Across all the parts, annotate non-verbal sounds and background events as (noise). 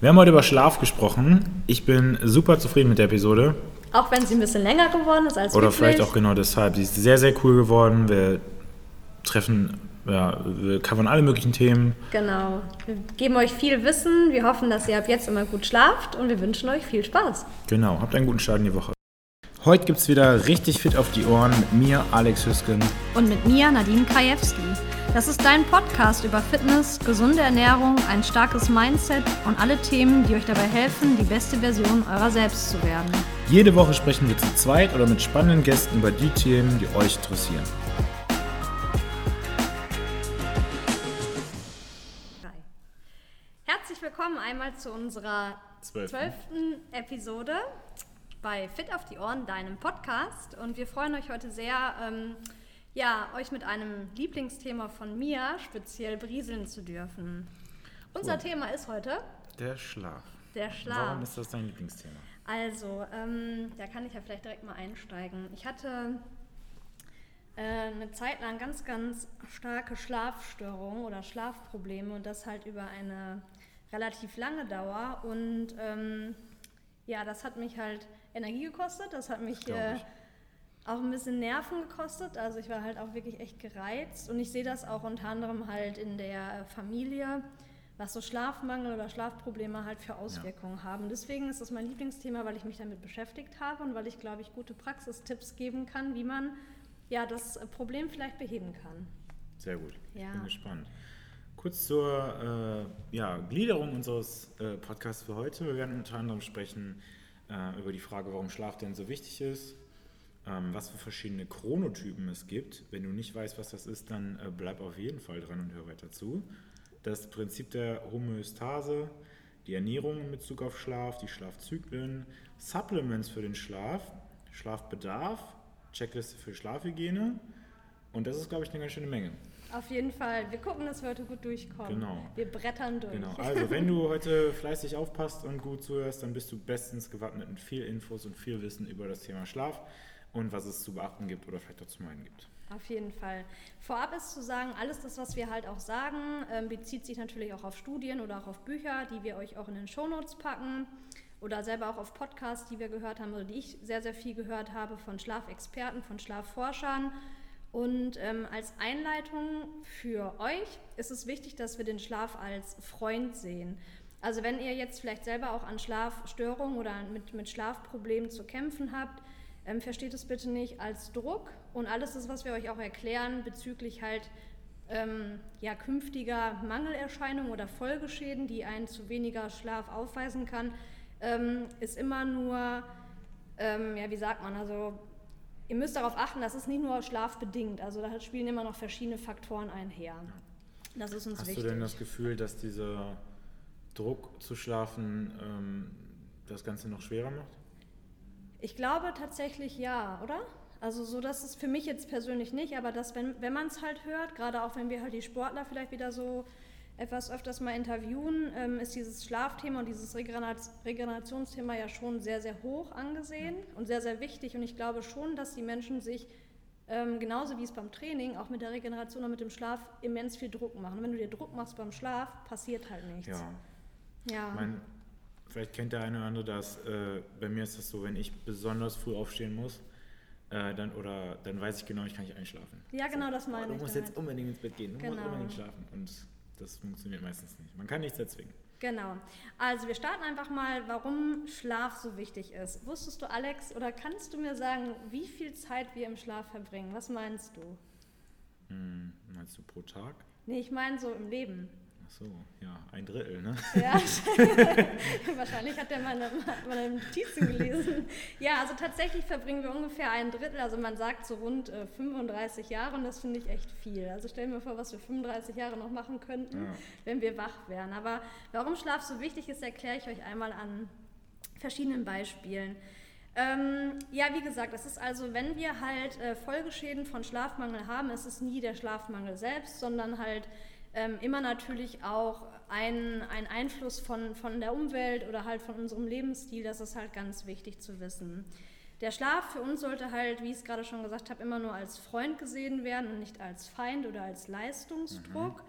Wir haben heute über Schlaf gesprochen. Ich bin super zufrieden mit der Episode. Auch wenn sie ein bisschen länger geworden ist als Oder üblich. vielleicht auch genau deshalb. Sie ist sehr, sehr cool geworden. Wir treffen, ja, wir covern alle möglichen Themen. Genau. Wir geben euch viel Wissen. Wir hoffen, dass ihr ab jetzt immer gut schlaft und wir wünschen euch viel Spaß. Genau, habt einen guten Start in die Woche. Heute gibt es wieder richtig fit auf die Ohren mit mir, Alex Hüsken. Und mit mir, Nadine Kajewski. Das ist dein Podcast über Fitness, gesunde Ernährung, ein starkes Mindset und alle Themen, die euch dabei helfen, die beste Version eurer selbst zu werden. Jede Woche sprechen wir zu zweit oder mit spannenden Gästen über die Themen, die euch interessieren. Herzlich willkommen einmal zu unserer Zwölften. zwölften Episode bei Fit auf die Ohren, deinem Podcast. Und wir freuen euch heute sehr, ähm, ja, euch mit einem Lieblingsthema von mir speziell berieseln zu dürfen. Unser Cool. Thema ist heute Der Schlaf. der Schlaf. Warum ist das dein Lieblingsthema? Also, ähm, da kann ich ja vielleicht direkt mal einsteigen. Ich hatte äh, eine Zeit lang ganz, ganz starke Schlafstörungen oder Schlafprobleme und das halt über eine relativ lange Dauer. Und ähm, ja, das hat mich halt Energie gekostet, das hat mich äh, ich. auch ein bisschen Nerven gekostet. Also ich war halt auch wirklich echt gereizt und ich sehe das auch unter anderem halt in der Familie, was so Schlafmangel oder Schlafprobleme halt für Auswirkungen haben. Deswegen ist das mein Lieblingsthema, weil ich mich damit beschäftigt habe und weil ich, glaube ich, gute Praxistipps geben kann, wie man ja das Problem vielleicht beheben kann. Sehr gut. Ich Ja. bin gespannt. Kurz zur äh, ja, Gliederung unseres äh, Podcasts für heute. Wir werden unter anderem sprechen äh, über die Frage, warum Schlaf denn so wichtig ist, ähm, was für verschiedene Chronotypen es gibt. Wenn du nicht weißt, was das ist, dann äh, bleib auf jeden Fall dran und hör weiter zu. Das Prinzip der Homöostase, die Ernährung in Bezug auf Schlaf, die Schlafzyklen, Supplements für den Schlaf, Schlafbedarf, Checkliste für Schlafhygiene. Und das ist, glaube ich, eine ganz schöne Menge. Auf jeden Fall. Wir gucken, dass wir heute gut durchkommen. Genau. Wir brettern durch. Genau, (laughs) also wenn du heute fleißig aufpasst und gut zuhörst, dann bist du bestens gewappnet mit viel Infos und viel Wissen über das Thema Schlaf und was es zu beachten gibt oder vielleicht auch zu meinen gibt. Auf jeden Fall. Vorab ist zu sagen, alles das, was wir halt auch sagen, ähm, bezieht sich natürlich auch auf Studien oder auch auf Bücher, die wir euch auch in den Shownotes packen oder selber auch auf Podcasts, die wir gehört haben oder die ich sehr, sehr viel gehört habe von Schlafexperten, von Schlafforschern. Und ähm, als Einleitung für euch ist es wichtig, dass wir den Schlaf als Freund sehen. Also wenn ihr jetzt vielleicht selber auch an Schlafstörungen oder mit, mit Schlafproblemen zu kämpfen habt, ähm, versteht es bitte nicht als Druck und alles das, was wir euch auch erklären bezüglich halt ähm, ja, künftiger Mangelerscheinungen oder Folgeschäden, die einen zu weniger Schlaf aufweisen kann, ähm, ist immer nur, ähm, ja, wie sagt man, also ihr müsst darauf achten, das ist nicht nur schlafbedingt, also da spielen immer noch verschiedene Faktoren einher. Das ist uns Hast wichtig. du denn das Gefühl, dass dieser Druck zu schlafen ähm, das Ganze noch schwerer macht? Ich glaube tatsächlich ja, oder? Also so, dass es für mich jetzt persönlich nicht, aber dass, wenn, wenn man es halt hört, gerade auch wenn wir halt die Sportler vielleicht wieder so etwas öfters mal interviewen, ähm, ist dieses Schlafthema und dieses Regenerat- Regenerationsthema ja schon sehr, sehr hoch angesehen und sehr, sehr wichtig. Und ich glaube schon, dass die Menschen sich ähm, genauso wie es beim Training, auch mit der Regeneration und mit dem Schlaf immens viel Druck machen. Und wenn du dir Druck machst beim Schlaf, passiert halt nichts. Ja, ja. ich meine, vielleicht kennt der eine oder andere das. Äh, bei mir ist das so, wenn ich besonders früh aufstehen muss, äh, dann, oder, dann weiß ich genau, ich kann nicht einschlafen. Ja, genau, das Oh, meine du ich musst damit. jetzt unbedingt ins Bett gehen, du musst Genau. unbedingt schlafen. Und das funktioniert meistens nicht. Man kann nichts erzwingen. Genau. Also wir starten einfach mal, warum Schlaf so wichtig ist. Wusstest du, Alex, oder kannst du mir sagen, wie viel Zeit wir im Schlaf verbringen? Was meinst du? Hm, meinst du pro Tag? Nee, ich meine so im Leben. So, ja, ein Drittel, ne? Ja, (laughs) (laughs) wahrscheinlich hat er meine, meine Notizen gelesen. Ja, also tatsächlich verbringen wir ungefähr ein Drittel, also man sagt so rund äh, 35 Jahre und das finde ich echt viel. Also stell mir vor, was wir 35 Jahre noch machen könnten, Ja. wenn wir wach wären. Aber warum Schlaf so wichtig ist, erkläre ich euch einmal an verschiedenen Beispielen. Ähm, ja, wie gesagt, es ist also, wenn wir halt äh, Folgeschäden von Schlafmangel haben, ist es nie der Schlafmangel selbst, sondern halt ähm, immer natürlich auch ein, ein Einfluss von, von der Umwelt oder halt von unserem Lebensstil. Das ist halt ganz wichtig zu wissen. Der Schlaf für uns sollte halt, wie ich es gerade schon gesagt habe, immer nur als Freund gesehen werden und nicht als Feind oder als Leistungsdruck.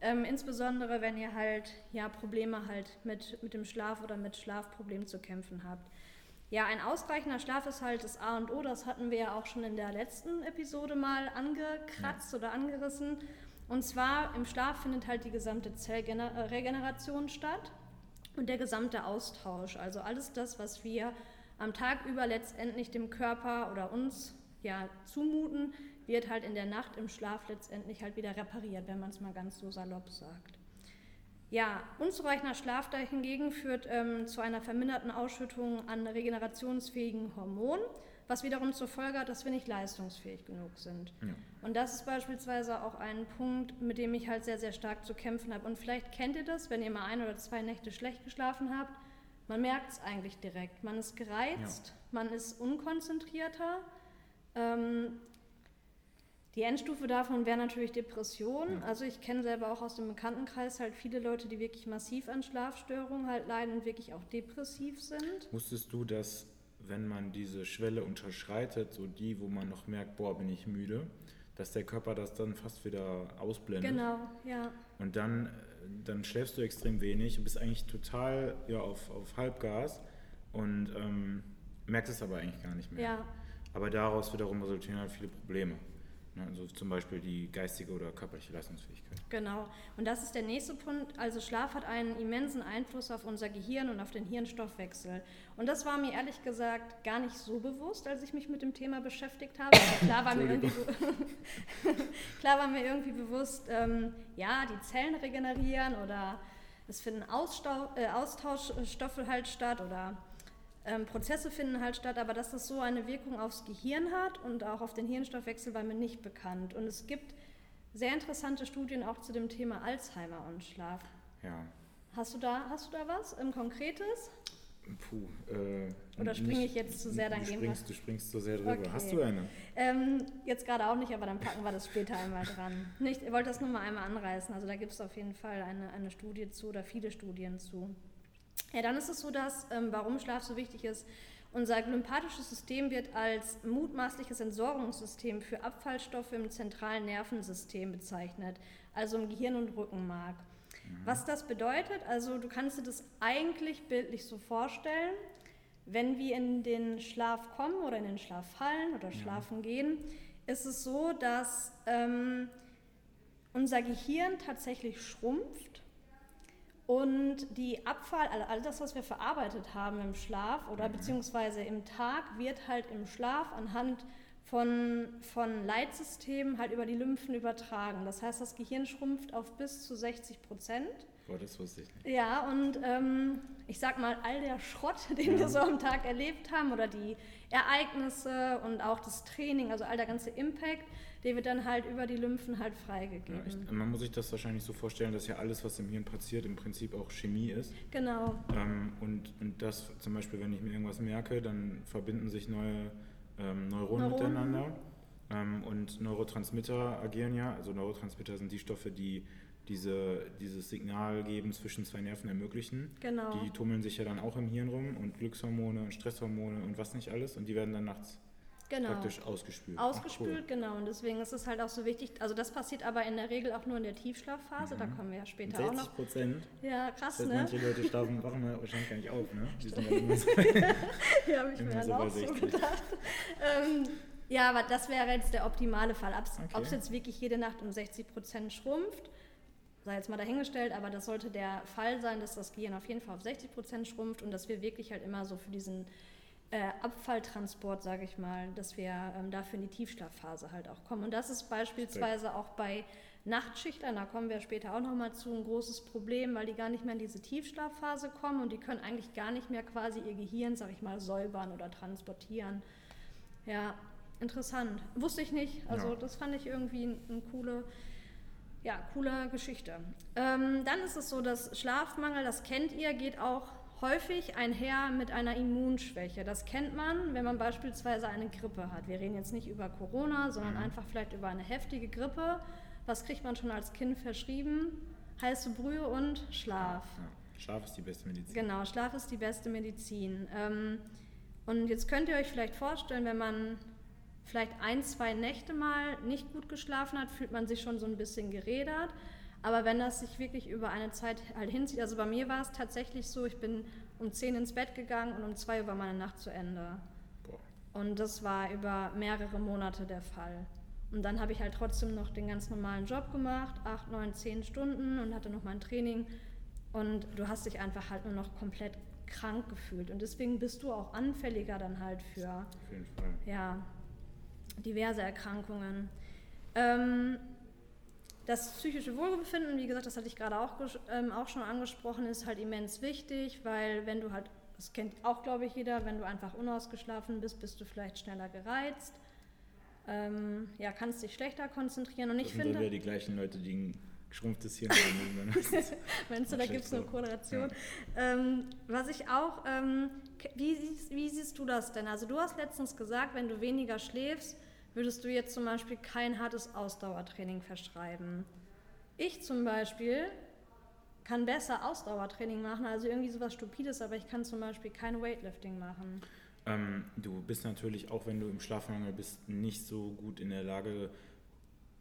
Ähm, insbesondere wenn ihr halt ja Probleme halt mit, mit dem Schlaf oder mit Schlafproblemen zu kämpfen habt. Ja, ein ausreichender Schlaf ist halt das A und O. Das hatten wir ja auch schon in der letzten Episode mal angekratzt ja. oder angerissen. Und zwar im Schlaf findet halt die gesamte Zellregeneration statt und der gesamte Austausch. Also alles das, was wir am Tag über letztendlich dem Körper oder uns ja zumuten, wird halt in der Nacht im Schlaf letztendlich halt wieder repariert, wenn man es mal ganz so salopp sagt. Ja, unzureichender Schlaf da hingegen führt ähm, zu einer verminderten Ausschüttung an regenerationsfähigen Hormonen, was wiederum zur Folge hat, dass wir nicht leistungsfähig genug sind. Ja. Und das ist beispielsweise auch ein Punkt, mit dem ich halt sehr, sehr stark zu kämpfen habe. Und vielleicht kennt ihr das, wenn ihr mal ein oder zwei Nächte schlecht geschlafen habt, man merkt es eigentlich direkt. Man ist gereizt, ja. man ist unkonzentrierter. Ähm, die Endstufe davon wäre natürlich Depression. Ja. Also ich kenne selber auch aus dem Bekanntenkreis halt viele Leute, die wirklich massiv an Schlafstörungen halt leiden und wirklich auch depressiv sind. Wusstest du, dass wenn man diese Schwelle unterschreitet, so die, wo man noch merkt, boah, bin ich müde, dass der Körper das dann fast wieder ausblendet. Genau, ja. Und dann, dann schläfst du extrem wenig und bist eigentlich total ja, auf, auf Halbgas und ähm, merkst es aber eigentlich gar nicht mehr. Ja. Aber daraus wiederum resultieren halt viele Probleme. Ne, also zum Beispiel die geistige oder körperliche Leistungsfähigkeit. Genau. Und das ist der nächste Punkt. Also Schlaf hat einen immensen Einfluss auf unser Gehirn und auf den Hirnstoffwechsel. Und das war mir ehrlich gesagt gar nicht so bewusst, als ich mich mit dem Thema beschäftigt habe. Klar, war mir irgendwie (laughs) klar war mir irgendwie bewusst, ähm, ja, die Zellen regenerieren oder es finden Austau äh, Austauschstoffe halt statt oder ähm, Prozesse finden halt statt, aber dass das so eine Wirkung aufs Gehirn hat und auch auf den Hirnstoffwechsel war mir nicht bekannt. Und es gibt sehr interessante Studien auch zu dem Thema Alzheimer und Schlaf. Ja. Hast du da, hast du da was im Konkretes? Puh, äh, Oder springe ich jetzt zu sehr, dann du springst, Du springst zu sehr drüber. Okay. Hast du eine? Ähm, jetzt gerade auch nicht, aber dann packen wir das später einmal dran. Nicht, ich wollte das nur mal einmal anreißen. Also da gibt es auf jeden Fall eine, eine Studie zu oder viele Studien zu. Ja, dann ist es so, dass, ähm, warum Schlaf so wichtig ist, unser lymphatisches System wird als mutmaßliches Entsorgungssystem für Abfallstoffe im zentralen Nervensystem bezeichnet, also im Gehirn und Rückenmark. Mhm. Was das bedeutet, also du kannst dir das eigentlich bildlich so vorstellen, wenn wir in den Schlaf kommen oder in den Schlaf fallen oder schlafen ja. gehen, ist es so, dass ähm, unser Gehirn tatsächlich schrumpft und die Abfall, all, all das, was wir verarbeitet haben im Schlaf oder mhm. beziehungsweise im Tag, wird halt im Schlaf anhand von, von Leitsystemen halt über die Lymphen übertragen. Das heißt, das Gehirn schrumpft auf bis zu 60 Prozent. Boah, das wusste ich nicht. Ja, und ähm, ich sag mal, all der Schrott, (laughs) den ja. wir so am Tag erlebt haben oder die Ereignisse und auch das Training, also all der ganze Impact, der wird dann halt über die Lymphen halt freigegeben. Ja, ich, man muss sich das wahrscheinlich so vorstellen, dass ja alles, was im Hirn passiert, im Prinzip auch Chemie ist. Genau. Ähm, und, und das zum Beispiel, wenn ich mir irgendwas merke, dann verbinden sich neue ähm, Neuronen, Neuronen, miteinander. Ähm, und Neurotransmitter agieren ja. Also Neurotransmitter sind die Stoffe, die diese, dieses Signal geben zwischen zwei Nerven ermöglichen. Genau. Die tummeln sich ja dann auch im Hirn rum und Glückshormone und Stresshormone und was nicht alles. Und die werden dann nachts genau. praktisch ausgespült. Ausgespült, Ach, cool. genau. Und deswegen ist es halt auch so wichtig. Also das passiert aber in der Regel auch nur in der Tiefschlafphase. Mhm. Da kommen wir ja später 60 auch noch. Prozent. Ja, krass, das heißt, ne? Manche Leute schlafen, wachen wahrscheinlich gar nicht auf, ne? Die sind ja, (laughs) so, ja habe ich mir dann auch so gedacht. Ähm, ja, aber das wäre jetzt der optimale Fall. Ob es okay. jetzt wirklich jede Nacht um 60 Prozent schrumpft, sei jetzt mal dahingestellt, aber das sollte der Fall sein, dass das Gehirn auf jeden Fall auf 60 Prozent schrumpft und dass wir wirklich halt immer so für diesen äh, Abfalltransport, sage ich mal, dass wir ähm, dafür in die Tiefschlafphase halt auch kommen. Und das ist beispielsweise auch bei Nachtschichtern, da kommen wir später auch nochmal zu, ein großes Problem, weil die gar nicht mehr in diese Tiefschlafphase kommen und die können eigentlich gar nicht mehr quasi ihr Gehirn, sage ich mal, säubern oder transportieren. Ja, interessant. Wusste ich nicht. Also ja. das fand ich irgendwie eine ein coole, ja, coole Geschichte. Ähm, dann ist es so, dass Schlafmangel, das kennt ihr, geht auch häufig einher mit einer Immunschwäche. Das kennt man, wenn man beispielsweise eine Grippe hat. Wir reden jetzt nicht über Corona, sondern mhm. einfach vielleicht über eine heftige Grippe. Was kriegt man schon als Kind verschrieben? Heiße Brühe und Schlaf. Ja, Schlaf ist die beste Medizin. Genau, Schlaf ist die beste Medizin. Ähm, und jetzt könnt ihr euch vielleicht vorstellen, wenn man vielleicht ein, zwei Nächte mal nicht gut geschlafen hat, fühlt man sich schon so ein bisschen gerädert. Aber wenn das sich wirklich über eine Zeit halt hinzieht, also bei mir war es tatsächlich so, ich bin um 10 ins Bett gegangen und um 2 Uhr war meine Nacht zu Ende. Boah. Und das war über mehrere Monate der Fall. Und dann habe ich halt trotzdem noch den ganz normalen Job gemacht, 8, 9, 10 Stunden und hatte noch mein Training. Und du hast dich einfach halt nur noch komplett krank gefühlt. Und deswegen bist du auch anfälliger dann halt für ja, diverse Erkrankungen. Ähm, das psychische Wohlbefinden, wie gesagt, das hatte ich gerade auch, ähm, auch schon angesprochen, ist halt immens wichtig, weil wenn du halt, das kennt auch, glaube ich, jeder, wenn du einfach unausgeschlafen bist, bist du vielleicht schneller gereizt. Ähm, ja, kannst dich schlechter konzentrieren. Und ich das sind finde. ja die gleichen Leute, die ein geschrumpftes Hirn haben. (laughs) Meinst du, da gibt es eine Korrelation? Ja. Ähm, was ich auch, ähm, wie, wie siehst du das denn? Also, du hast letztens gesagt, wenn du weniger schläfst, würdest du jetzt zum Beispiel kein hartes Ausdauertraining verschreiben. Ich zum Beispiel kann besser Ausdauertraining machen, also irgendwie sowas Stupides, aber ich kann zum Beispiel kein Weightlifting machen. Ähm, du bist natürlich, auch wenn du im Schlafmangel bist, nicht so gut in der Lage,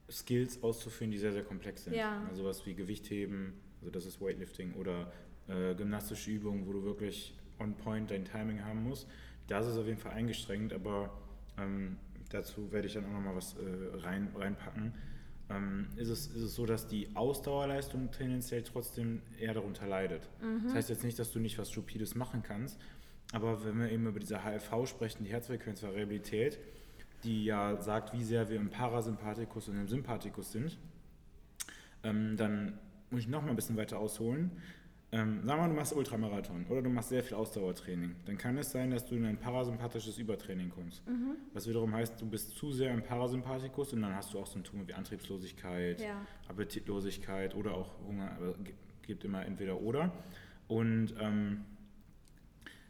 Skills auszuführen, die sehr, sehr komplex sind. Ja. Also was wie Gewichtheben, also das ist Weightlifting, oder äh, gymnastische Übungen, wo du wirklich on point dein Timing haben musst. Das ist auf jeden Fall eingestrengt, aber ähm, dazu werde ich dann auch nochmal was äh, rein, reinpacken, ähm, ist, es, ist es so, dass die Ausdauerleistung tendenziell trotzdem eher darunter leidet. Mhm. Das heißt jetzt nicht, dass du nicht was Stupides machen kannst, aber wenn wir eben über diese HLV sprechen, die Herzfrequenzvariabilität, die ja sagt, wie sehr wir im Parasympathikus und im Sympathikus sind, ähm, dann muss ich noch mal ein bisschen weiter ausholen. Ähm, sagen wir mal, du machst Ultramarathon oder du machst sehr viel Ausdauertraining. Dann kann es sein, dass du in ein parasympathisches Übertraining kommst. Mhm. Was wiederum heißt, du bist zu sehr im Parasympathikus und dann hast du auch Symptome wie Antriebslosigkeit, ja. Appetitlosigkeit oder auch Hunger. Aber gibt immer entweder oder. Und ähm,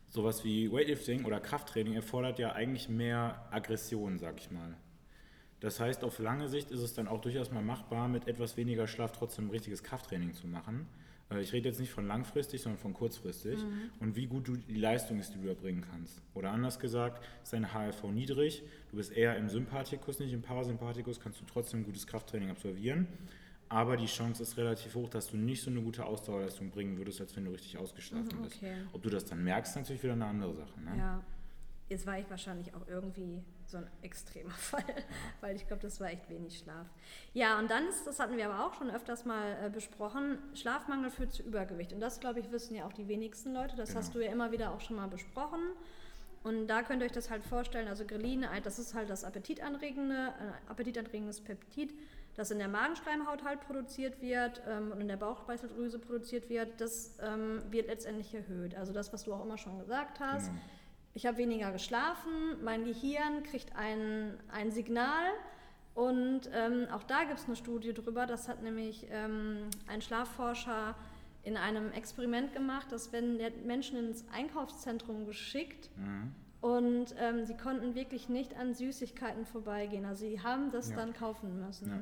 sowas wie Weightlifting oder Krafttraining erfordert ja eigentlich mehr Aggression, sag ich mal. Das heißt, auf lange Sicht ist es dann auch durchaus mal machbar, mit etwas weniger Schlaf trotzdem ein richtiges Krafttraining zu machen. Äh, ich rede jetzt nicht von langfristig, sondern von kurzfristig mhm. und wie gut du die Leistung ist, die du erbringen kannst. Oder anders gesagt, ist dein HRV niedrig, du bist eher im Sympathikus, nicht im Parasympathikus, kannst du trotzdem gutes Krafttraining absolvieren. Aber die Chance ist relativ hoch, dass du nicht so eine gute Ausdauerleistung bringen würdest, als wenn du richtig ausgeschlafen mhm, okay. bist. Ob du das dann merkst, ist natürlich wieder eine andere Sache. Ne? Ja, jetzt war ich wahrscheinlich auch irgendwie so ein extremer (laughs) Fall, weil ich glaube, das war echt wenig Schlaf. Ja, und dann ist, das hatten wir aber auch schon öfters mal äh, besprochen, Schlafmangel führt zu Übergewicht. Und das, glaube ich, wissen ja auch die wenigsten Leute. Das genau. hast du ja immer wieder auch schon mal besprochen. Und da könnt ihr euch das halt vorstellen, also Grelin, das ist halt das appetitanregende, äh, appetitanregendes Peptid, das in der Magenschleimhaut halt produziert wird ähm, und in der Bauchspeicheldrüse produziert wird, das ähm, wird letztendlich erhöht. Also das, was du auch immer schon gesagt hast. Genau ich habe weniger geschlafen, mein Gehirn kriegt ein, ein Signal und ähm, auch da gibt es eine Studie drüber, das hat nämlich ähm, ein Schlafforscher in einem Experiment gemacht, dass wenn der Menschen ins Einkaufszentrum geschickt mhm. und ähm, sie konnten wirklich nicht an Süßigkeiten vorbeigehen, also sie haben das ja. dann kaufen müssen. Ja.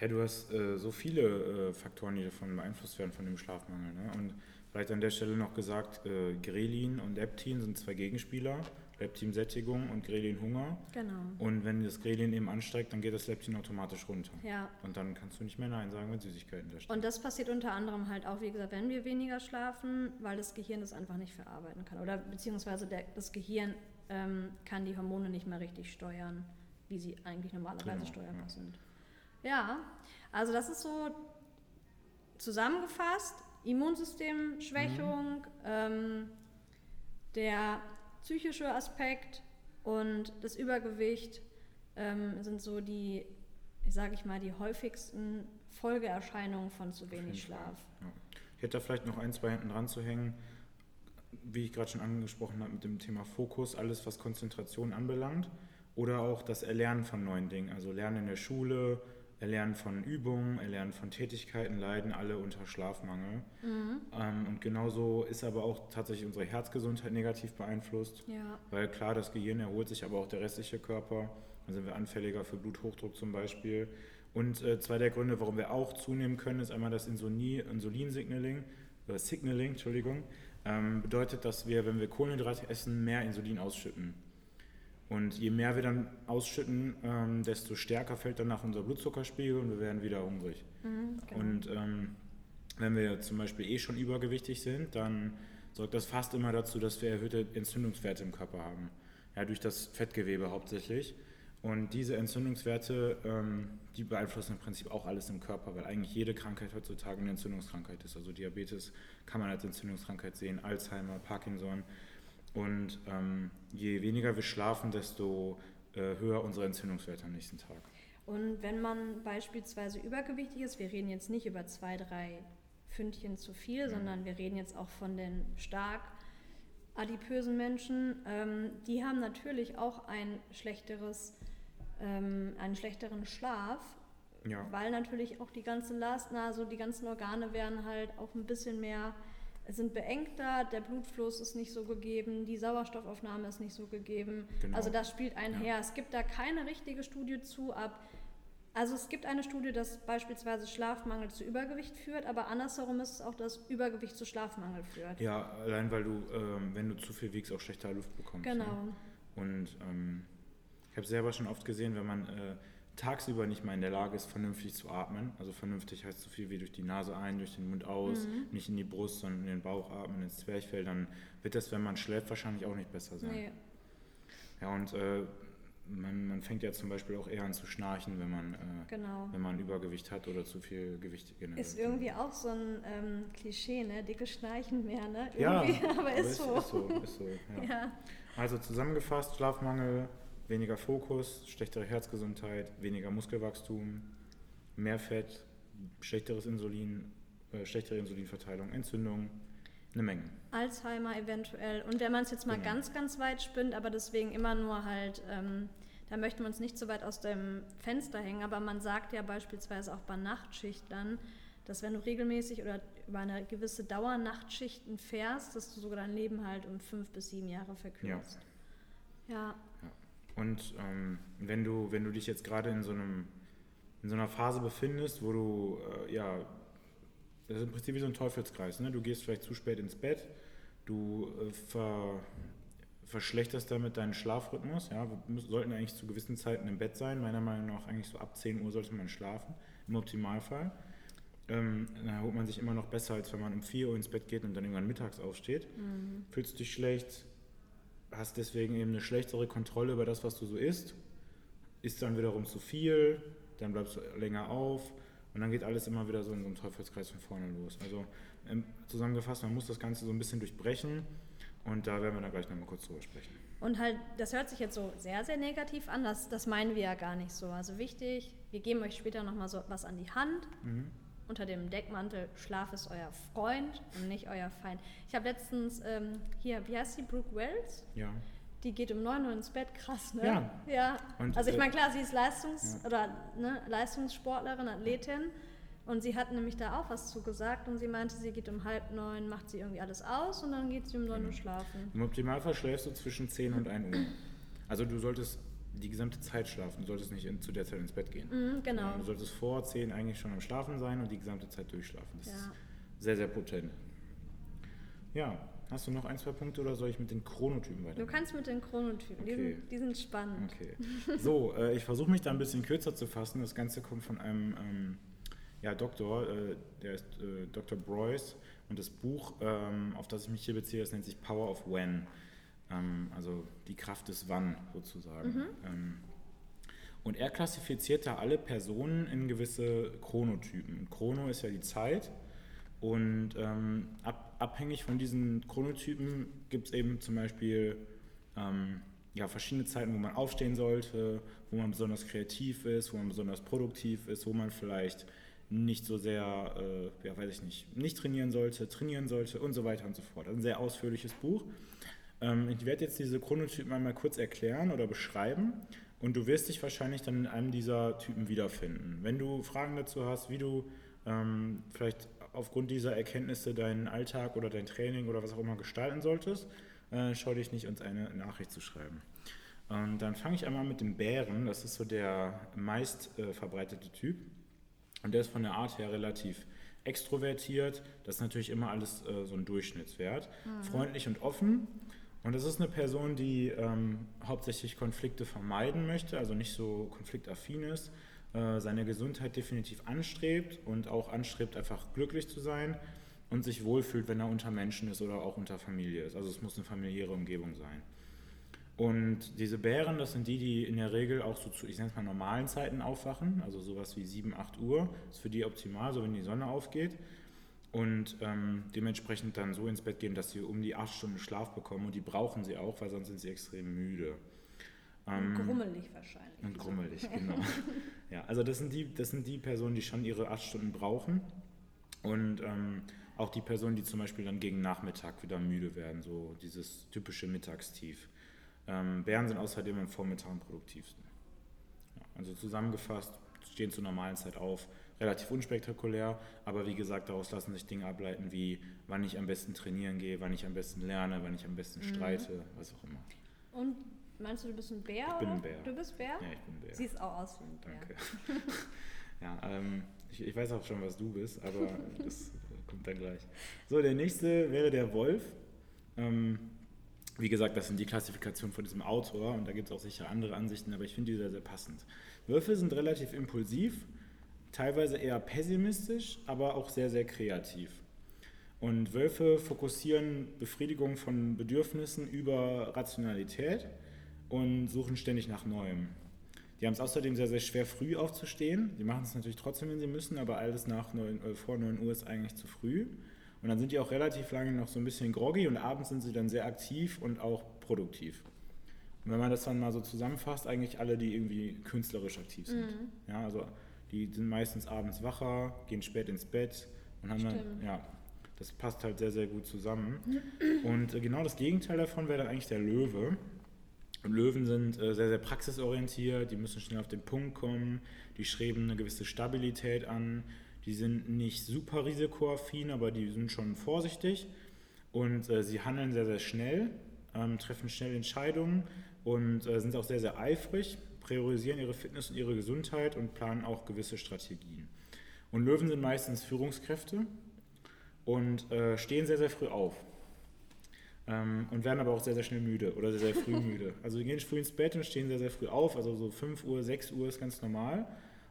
Ja, du hast äh, so viele äh, Faktoren, die davon beeinflusst werden von dem Schlafmangel. Ne? Und Vielleicht an der Stelle noch gesagt, äh, Grelin und Leptin sind zwei Gegenspieler. Leptin Sättigung und Grelin Hunger. Genau. Und wenn das Grelin eben ansteigt, dann geht das Leptin automatisch runter. Ja. Und dann kannst du nicht mehr Nein sagen, wenn Süßigkeiten da stehen. Und das passiert unter anderem halt auch, wie gesagt, wenn wir weniger schlafen, weil das Gehirn das einfach nicht verarbeiten kann. Oder beziehungsweise der, das Gehirn ähm, kann die Hormone nicht mehr richtig steuern, wie sie eigentlich normalerweise genau, steuerbar ja. sind. Ja, also das ist so zusammengefasst Immunsystemschwächung, mhm. ähm, der psychische Aspekt und das Übergewicht ähm, sind so die, sage ich mal, die häufigsten Folgeerscheinungen von zu wenig Schlaf. Ja. Ich hätte da vielleicht noch ein, zwei hinten dran zu hängen, wie ich gerade schon angesprochen habe mit dem Thema Fokus, alles was Konzentration anbelangt oder auch das Erlernen von neuen Dingen, also Lernen in der Schule, Erlernen von Übungen, Erlernen von Tätigkeiten leiden alle unter Schlafmangel. Mhm. Ähm, und genauso ist aber auch tatsächlich unsere Herzgesundheit negativ beeinflusst. Ja. Weil klar, das Gehirn erholt sich, aber auch der restliche Körper. Dann sind wir anfälliger für Bluthochdruck zum Beispiel. Und äh, zwei der Gründe, warum wir auch zunehmen können, ist einmal das Insulin-Signaling, äh, Signaling, Entschuldigung, ähm, bedeutet, dass wir, wenn wir Kohlenhydrate essen, mehr Insulin ausschütten. Und je mehr wir dann ausschütten, ähm, desto stärker fällt danach unser Blutzuckerspiegel und wir werden wieder hungrig. Mhm, genau. Und ähm, wenn wir zum Beispiel eh schon übergewichtig sind, dann sorgt das fast immer dazu, dass wir erhöhte Entzündungswerte im Körper haben. Ja, durch das Fettgewebe hauptsächlich. Und diese Entzündungswerte, ähm, die beeinflussen im Prinzip auch alles im Körper, weil eigentlich jede Krankheit heutzutage eine Entzündungskrankheit ist. Also Diabetes kann man als Entzündungskrankheit sehen, Alzheimer, Parkinson. Und ähm, je weniger wir schlafen, desto äh, höher unsere Entzündungswerte am nächsten Tag. Und wenn man beispielsweise übergewichtig ist, wir reden jetzt nicht über zwei, drei Pfündchen zu viel, Mhm. sondern wir reden jetzt auch von den stark adipösen Menschen, ähm, die haben natürlich auch ein schlechteres, ähm, einen schlechteren Schlaf, Ja. weil natürlich auch die ganze Last, also die ganzen Organe werden halt auch ein bisschen mehr, sind beengter, der Blutfluss ist nicht so gegeben, die Sauerstoffaufnahme ist nicht so gegeben. Genau. Also das spielt einher. Ja. Es gibt da keine richtige Studie zu, ab. Also es gibt eine Studie, dass beispielsweise Schlafmangel zu Übergewicht führt, aber andersherum ist es auch, dass Übergewicht zu Schlafmangel führt. Ja, allein weil du, ähm, wenn du zu viel wiegst, auch schlechter Luft bekommst. Genau. Ne? Und ähm, ich habe selber schon oft gesehen, wenn man äh, tagsüber nicht mal in der Lage ist, vernünftig zu atmen, also vernünftig heißt so viel wie durch die Nase ein, durch den Mund aus, Mhm. nicht in die Brust, sondern in den Bauch atmen, ins Zwerchfell, dann wird das, wenn man schläft, wahrscheinlich auch nicht besser sein. Nee. Ja, und äh, man, man fängt ja zum Beispiel auch eher an zu schnarchen, wenn man, äh, Genau. wenn man Übergewicht hat oder zu viel Gewicht generell. Ist irgendwie auch so ein ähm, Klischee, ne? Dicke schnarchen mehr, ne? Ja, Irgendwie, (laughs) aber ist so. Ist so, ist so ja. (laughs) Ja. Also zusammengefasst, Schlafmangel, weniger Fokus, schlechtere Herzgesundheit, weniger Muskelwachstum, mehr Fett, schlechteres Insulin, äh, schlechtere Insulinverteilung, Entzündung, eine Menge. Alzheimer eventuell. Und wenn man es jetzt mal Genau. ganz, ganz weit spinnt, aber deswegen immer nur halt, ähm, da möchten wir uns nicht so weit aus dem Fenster hängen, aber man sagt ja beispielsweise auch bei Nachtschichtlern, dass wenn du regelmäßig oder über eine gewisse Dauer Nachtschichten fährst, dass du sogar dein Leben halt um fünf bis sieben Jahre verkürzt. Ja. Und ähm, wenn, du, wenn du dich jetzt gerade in so, einem, in so einer Phase befindest, wo du, äh, ja, das ist im Prinzip wie so ein Teufelskreis. Ne? Du gehst vielleicht zu spät ins Bett, du äh, ver, verschlechterst damit deinen Schlafrhythmus. Ja? Wir müssen, sollten eigentlich zu gewissen Zeiten im Bett sein. Meiner Meinung nach eigentlich so ab 10 Uhr sollte man schlafen, im Optimalfall. Ähm, dann erholt man sich immer noch besser, als wenn man um 4 Uhr ins Bett geht und dann irgendwann mittags aufsteht. Mhm. Fühlst dich schlecht, hast deswegen eben eine schlechtere Kontrolle über das, was du so isst, isst dann wiederum zu viel, dann bleibst du länger auf und dann geht alles immer wieder so in so einem Teufelskreis von vorne los. Also ähm, zusammengefasst, man muss das Ganze so ein bisschen durchbrechen und da werden wir dann gleich nochmal kurz drüber sprechen. Und halt, das hört sich jetzt so sehr, sehr negativ an, das, das meinen wir ja gar nicht so. Also wichtig, wir geben euch später nochmal so was an die Hand. Mhm. Unter dem Deckmantel, Schlaf ist euer Freund und nicht euer Feind. Ich habe letztens ähm, hier, wie heißt sie, Brooke Wells? Ja. Die geht um 9 Uhr ins Bett, krass, ne? Ja. ja. Und, also ich äh, meine, klar, sie ist Leistungs- Ja. oder ne, Leistungssportlerin, Athletin. Und sie hat nämlich da auch was zu gesagt und sie meinte, sie geht um halb neun, macht sie irgendwie alles aus und dann geht sie um neun Uhr Genau. schlafen. Im Optimalfall schläfst du zwischen 10 und 1 Uhr. Also du solltest die gesamte Zeit schlafen, du solltest nicht in, zu der Zeit ins Bett gehen. Mhm, genau. Du solltest vor 10 eigentlich schon am Schlafen sein und die gesamte Zeit durchschlafen. Das Ja. ist sehr, sehr potent. Ja, hast du noch ein, zwei Punkte oder soll ich mit den Chronotypen Du weitermachen? kannst mit den Chronotypen, die, Okay. sind, die sind spannend. Okay. So, äh, ich versuche mich da ein bisschen kürzer zu fassen. Das Ganze kommt von einem ähm, ja, Doktor, äh, der ist äh, Dr. Broyce. Und das Buch, ähm, auf das ich mich hier beziehe, das nennt sich Power of When. Ähm, also die Kraft des Wann sozusagen. Ähm, und er klassifiziert da alle Personen in gewisse Chronotypen. Und Chrono ist ja die Zeit. Und ähm, ab, abhängig von diesen Chronotypen gibt es eben zum Beispiel ähm, ja, verschiedene Zeiten, wo man aufstehen sollte, wo man besonders kreativ ist, wo man besonders produktiv ist, wo man vielleicht nicht so sehr, äh, ja, weiß ich nicht, nicht trainieren sollte, trainieren sollte und so weiter und so fort. Also ein sehr ausführliches Buch. Ähm, ich werde jetzt diese Chronotypen einmal kurz erklären oder beschreiben und du wirst dich wahrscheinlich dann in einem dieser Typen wiederfinden. Wenn du Fragen dazu hast, wie du ähm, vielleicht aufgrund dieser Erkenntnisse deinen Alltag oder dein Training oder was auch immer gestalten solltest, äh, schau dich nicht, uns eine Nachricht zu schreiben. Und dann fange ich einmal mit dem Bären, das ist so der meist äh, verbreitete Typ. Und der ist von der Art her relativ extrovertiert. Das ist natürlich immer alles äh, so ein Durchschnittswert. Freundlich und offen Und das ist eine Person, die ähm, hauptsächlich Konflikte vermeiden möchte, also nicht so konfliktaffin ist, äh, seine Gesundheit definitiv anstrebt und auch anstrebt, einfach glücklich zu sein und sich wohlfühlt, wenn er unter Menschen ist oder auch unter Familie ist. Also es muss eine familiäre Umgebung sein. Und diese Bären, das sind die, die in der Regel auch so zu, ich nenne es mal normalen Zeiten aufwachen, also sowas wie 7, 8 Uhr, ist für die optimal, so wenn die Sonne aufgeht. Und ähm, dementsprechend dann so ins Bett gehen, dass sie um die 8 Stunden Schlaf bekommen und die brauchen sie auch, weil sonst sind sie extrem müde. Ähm, und grummelig wahrscheinlich. Und grummelig, (laughs) genau. ja, also das sind, die, das sind die Personen, die schon ihre 8 Stunden brauchen. Und ähm, auch die Personen, die zum Beispiel dann gegen Nachmittag wieder müde werden, so dieses typische Mittagstief. Ähm, Bären sind außerdem im Vormittag am produktivsten. Ja, also zusammengefasst, stehen zur normalen Zeit auf, relativ unspektakulär, aber wie gesagt, daraus lassen sich Dinge ableiten, wie wann ich am besten trainieren gehe, wann ich am besten lerne, wann ich am besten mhm. streite, mhm. was auch immer. Und meinst du, du bist ein Bär? Ich bin ein Bär. Du bist Bär? Ja, ich bin Bär. Siehst auch aus wie ein Bär. Danke. (laughs) ja, ähm, ich, ich, weiß auch schon, was du bist, aber (laughs) das kommt dann gleich. So, der nächste wäre der Wolf. Ähm, wie gesagt, das sind die Klassifikationen von diesem Autor und da gibt es auch sicher andere Ansichten, aber ich finde die sehr, sehr passend. Wölfe sind relativ impulsiv, teilweise eher pessimistisch, aber auch sehr, sehr kreativ. Und Wölfe fokussieren Befriedigung von Bedürfnissen über Rationalität und suchen ständig nach Neuem. Die haben es außerdem sehr, sehr schwer, früh aufzustehen. Die machen es natürlich trotzdem, wenn sie müssen, aber alles nach 9, äh, vor 9 Uhr ist eigentlich zu früh. Und dann sind die auch relativ lange noch so ein bisschen groggy und abends sind sie dann sehr aktiv und auch produktiv. Und wenn man das dann mal so zusammenfasst, eigentlich alle, die irgendwie künstlerisch aktiv sind. Mhm. Ja, also die sind meistens abends wacher, gehen spät ins Bett und haben Stimmt. dann, ja, das passt halt sehr, sehr gut zusammen. Und äh, genau das Gegenteil davon wäre dann eigentlich der Löwe. Löwen sind äh, sehr, sehr praxisorientiert, die müssen schnell auf den Punkt kommen, die streben eine gewisse Stabilität an, die sind nicht super risikoaffin, aber die sind schon vorsichtig und äh, sie handeln sehr, sehr schnell, ähm, treffen schnell Entscheidungen und äh, sind auch sehr, sehr eifrig, priorisieren ihre Fitness und ihre Gesundheit und planen auch gewisse Strategien. Und Löwen sind meistens Führungskräfte und äh, stehen sehr, sehr früh auf. Ähm, und werden aber auch sehr, sehr schnell müde oder sehr, sehr früh (laughs) müde. Also die gehen früh ins Bett und stehen sehr, sehr früh auf. Also so 5 Uhr, 6 Uhr ist ganz normal.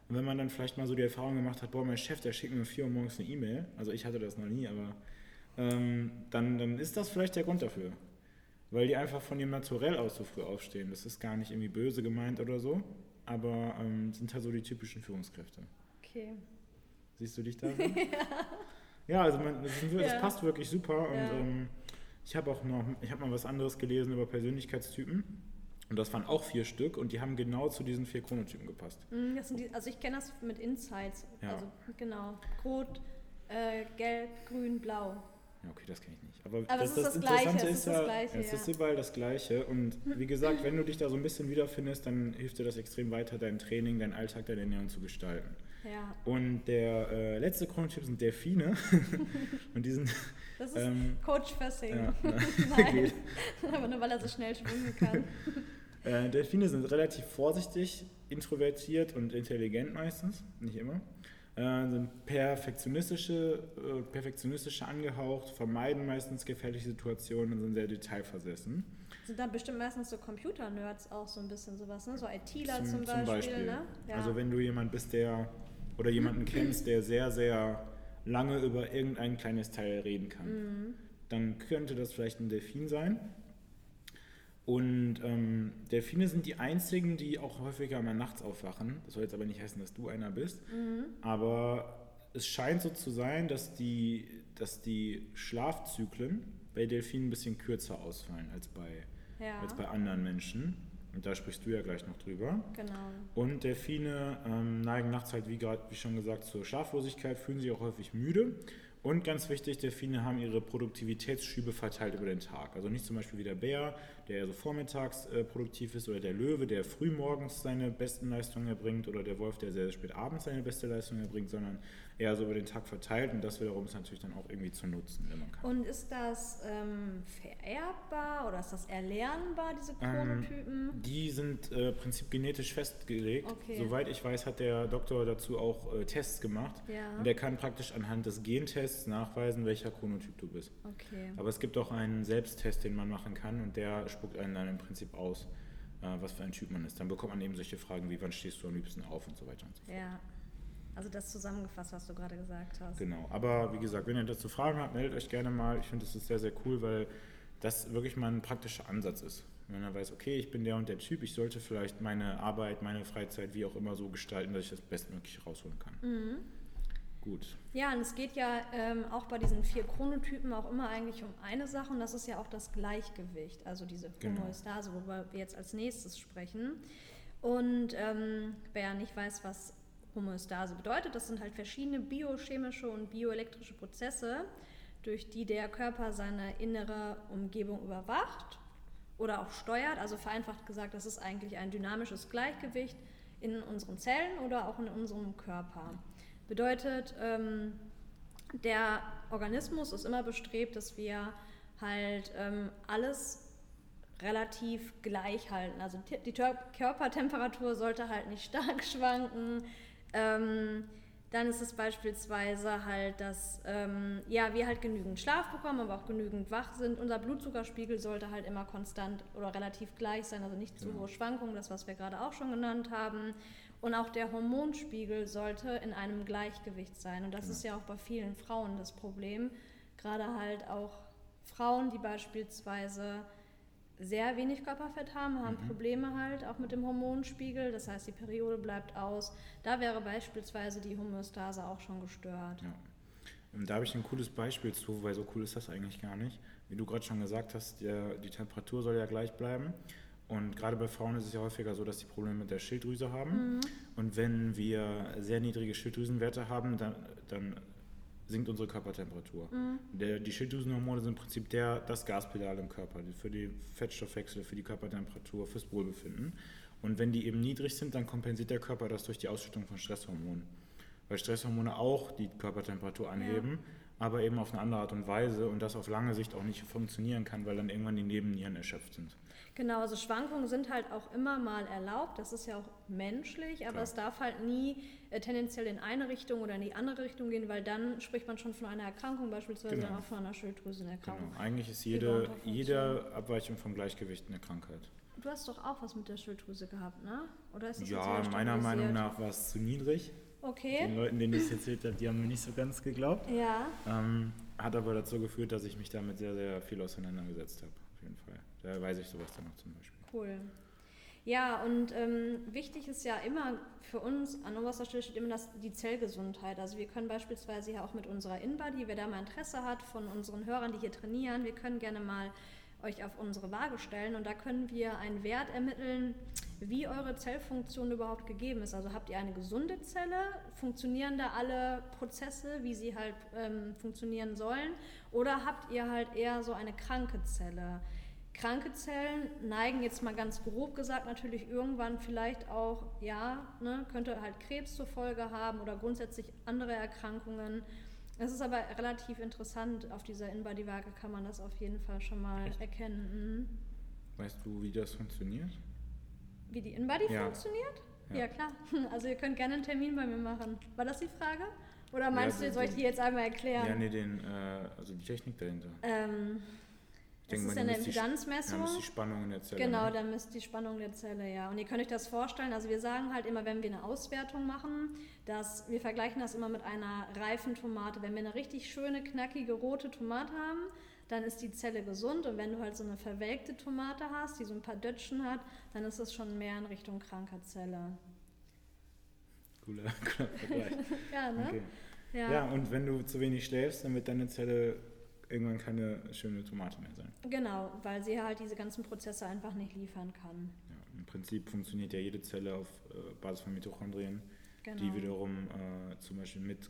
Und wenn man dann vielleicht mal so die Erfahrung gemacht hat, boah, mein Chef, der schickt mir um 4 Uhr morgens eine E-Mail, also ich hatte das noch nie, aber ähm, dann, dann ist das vielleicht der Grund dafür. Weil die einfach von ihrem Naturell aus so früh aufstehen. Das ist gar nicht irgendwie böse gemeint oder so, aber ähm, sind halt so die typischen Führungskräfte. Okay. Siehst du dich da? (laughs) ja. ja, also man, das, das ja. passt wirklich super und ja. ähm, ich habe auch noch, ich habe mal was anderes gelesen über Persönlichkeitstypen. Und das waren auch vier Stück und die haben genau zu diesen vier Chronotypen gepasst. Mm, die, also ich kenne das mit Insights. Ja. Also genau. Rot, äh, Gelb, Grün, Blau. Ja, okay, das kenne ich nicht. Aber, Aber das, das, das, das Interessante ist, ja, Gleiche, es ist überall das Gleiche. Und wie gesagt, wenn du dich da so ein bisschen wiederfindest, dann hilft dir das extrem weiter, dein Training, deinen Alltag, deine Ernährung zu gestalten. Ja. Und der äh, letzte Chronotyp sind Delfine. (laughs) und die sind das ist ähm, Coach Fassing. Ja, (laughs) Nein, (laughs) aber nur weil er so schnell schwimmen kann. Äh, Delfine sind relativ vorsichtig, introvertiert und intelligent meistens, nicht immer. Äh, sind perfektionistische, äh, perfektionistische angehaucht, vermeiden meistens gefährliche Situationen und sind sehr detailversessen. Sind dann bestimmt meistens so Computer-Nerds auch so ein bisschen sowas, ne? so ITler zum, zum Beispiel. Zum Beispiel. Ne? Ja. Also wenn du jemand bist, der oder jemanden (clears throat) kennst, der sehr, sehr lange über irgendein kleines Teil reden kann. Mhm. Dann könnte das vielleicht ein Delfin sein. Und ähm, Delfine sind die einzigen, die auch häufiger mal nachts aufwachen. Das soll jetzt aber nicht heißen, dass du einer bist. Mhm. Aber es scheint so zu sein, dass die, dass die Schlafzyklen bei Delfinen ein bisschen kürzer ausfallen als bei, ja. als bei anderen Menschen. Und da sprichst du ja gleich noch drüber. Genau. Und Delfine ähm, neigen nachts halt, wie gerade, wie schon gesagt, zur Schlaflosigkeit, fühlen sich auch häufig müde. Und ganz wichtig, Delfine haben ihre Produktivitätsschübe verteilt über den Tag. Also nicht zum Beispiel wie der Bär, der so vormittags äh, produktiv ist, oder der Löwe, der frühmorgens seine besten Leistungen erbringt, oder der Wolf, der sehr, sehr spät abends seine beste Leistung erbringt, sondern eher so über den Tag verteilt und das wiederum ist natürlich dann auch irgendwie zu nutzen, wenn man kann. Und ist das ähm, vererbbar oder ist das erlernbar, diese Chronotypen? Ähm, die sind äh, im Prinzip genetisch festgelegt. Okay. Soweit ich weiß, hat der Doktor dazu auch äh, Tests gemacht. Ja. Und der kann praktisch anhand des Gentests nachweisen, welcher Chronotyp du bist. Okay. Aber es gibt auch einen Selbsttest, den man machen kann und der spuckt einen dann im Prinzip aus, äh, was für ein Typ man ist. Dann bekommt man eben solche Fragen wie, wann stehst du am liebsten auf und so weiter und so fort. Ja. Also das zusammengefasst, was du gerade gesagt hast. Genau, aber wie gesagt, wenn ihr dazu Fragen habt, meldet euch gerne mal. Ich finde, das ist sehr, sehr cool, weil das wirklich mal ein praktischer Ansatz ist. Wenn man weiß, okay, ich bin der und der Typ, ich sollte vielleicht meine Arbeit, meine Freizeit, wie auch immer so gestalten, dass ich das bestmöglich rausholen kann. Mhm. Gut. Ja, und es geht ja ähm, auch bei diesen vier Chronotypen auch immer eigentlich um eine Sache und das ist ja auch das Gleichgewicht, also diese Genau. Homöostase, worüber wir jetzt als nächstes sprechen. Und ähm, wer nicht weiß, was Homöostase bedeutet, das sind halt verschiedene biochemische und bioelektrische Prozesse, durch die der Körper seine innere Umgebung überwacht oder auch steuert. Also vereinfacht gesagt, das ist eigentlich ein dynamisches Gleichgewicht in unseren Zellen oder auch in unserem Körper. Bedeutet, ähm, der Organismus ist immer bestrebt, dass wir halt ähm, alles relativ gleich halten. Also die Körpertemperatur sollte halt nicht stark (laughs) schwanken. Ähm, dann ist es beispielsweise halt, dass ähm, ja, wir halt genügend Schlaf bekommen, aber auch genügend wach sind. Unser Blutzuckerspiegel sollte halt immer konstant oder relativ gleich sein, also nicht zu Genau. hohe Schwankungen, das was wir gerade auch schon genannt haben. Und auch der Hormonspiegel sollte in einem Gleichgewicht sein. Und das Genau. ist ja auch bei vielen Frauen das Problem. Gerade halt auch Frauen, die beispielsweise sehr wenig Körperfett haben, haben Mhm. Probleme halt auch mit dem Hormonspiegel. Das heißt, die Periode bleibt aus. Da wäre beispielsweise die Homöostase auch schon gestört. Ja. Und da habe ich ein cooles Beispiel zu, weil so cool ist das eigentlich gar nicht. Wie du gerade schon gesagt hast, der, die Temperatur soll ja gleich bleiben. Und gerade bei Frauen ist es ja häufiger so, dass die Probleme mit der Schilddrüse haben. Mhm. Und wenn wir sehr niedrige Schilddrüsenwerte haben, dann, dann sinkt unsere Körpertemperatur. Mhm. Der, die Schilddrüsenhormone sind im Prinzip der, das Gaspedal im Körper, für die Fettstoffwechsel, für die Körpertemperatur, fürs Wohlbefinden. Und wenn die eben niedrig sind, dann kompensiert der Körper das durch die Ausschüttung von Stresshormonen. Weil Stresshormone auch die Körpertemperatur anheben, aber eben auf eine andere Art und Weise und das auf lange Sicht auch nicht funktionieren kann, weil dann irgendwann die Nebennieren erschöpft sind. Genau, also Schwankungen sind halt auch immer mal erlaubt. Das ist ja auch menschlich, aber Klar. es darf halt nie äh, tendenziell in eine Richtung oder in die andere Richtung gehen, weil dann spricht man schon von einer Erkrankung, beispielsweise Genau. dann auch von einer Schilddrüsenerkrankung. Genau. Eigentlich ist jede, jede Abweichung vom Gleichgewicht eine Krankheit. Du hast doch auch was mit der Schilddrüse gehabt, ne? Oder ist das Ja, meiner Meinung nach war es zu niedrig. Den Okay. Leuten, denen ich es (laughs) erzählt habe, die haben mir nicht so ganz geglaubt. Ja. Ähm, hat aber dazu geführt, dass ich mich damit sehr, sehr viel auseinandergesetzt habe. Auf jeden Fall. Da weiß ich sowas dann noch zum Beispiel. Cool. Ja, und ähm, wichtig ist ja immer für uns, an oberster Stelle steht immer das, die Zellgesundheit. Also wir können beispielsweise ja auch mit unserer InBody, wer da mal Interesse hat, von unseren Hörern, die hier trainieren, wir können gerne mal euch auf unsere Waage stellen und da können wir einen Wert ermitteln, wie eure Zellfunktion überhaupt gegeben ist. Also habt ihr eine gesunde Zelle, funktionieren da alle Prozesse, wie sie halt ähm, funktionieren sollen, oder habt ihr halt eher so eine kranke Zelle? Kranke Zellen neigen jetzt mal ganz grob gesagt natürlich irgendwann vielleicht auch, ja, ne, könnte halt Krebs zur Folge haben oder grundsätzlich andere Erkrankungen. Es ist aber relativ interessant, auf dieser In-Body-Waage kann man das auf jeden Fall schon mal Echt? erkennen. Mhm. Weißt du, wie das funktioniert? Wie die In-Body Ja. funktioniert? Ja. Ja. klar. (laughs) Also ihr könnt gerne einen Termin bei mir machen. War das die Frage? Oder meinst Ja, du, soll ich die jetzt einmal erklären? Ja, nee, den, äh, also die Technik dahinter. ähm, Das denke ist die eine die Impedanzmessung. Misst die Spannung in der Zelle. Genau, ne? dann misst die Spannung der Zelle, ja. Und ihr könnt euch das vorstellen, also wir sagen halt immer, wenn wir eine Auswertung machen, dass wir vergleichen das immer mit einer reifen Tomate. Wenn wir eine richtig schöne, knackige, rote Tomate haben, dann ist die Zelle gesund. Und wenn du halt so eine verwelkte Tomate hast, die so ein paar Dötschen hat, dann ist es schon mehr in Richtung kranker Zelle. Cooler, (laughs) cooler Vergleich. (laughs) Ja, ne? Okay. Ja. Ja. und wenn du zu wenig schläfst, dann wird deine Zelle irgendwann keine schöne Tomate mehr sein. Genau, weil sie halt diese ganzen Prozesse einfach nicht liefern kann. Ja, Im Prinzip funktioniert ja jede Zelle auf äh, Basis von Mitochondrien, Genau. die wiederum äh, zum Beispiel mit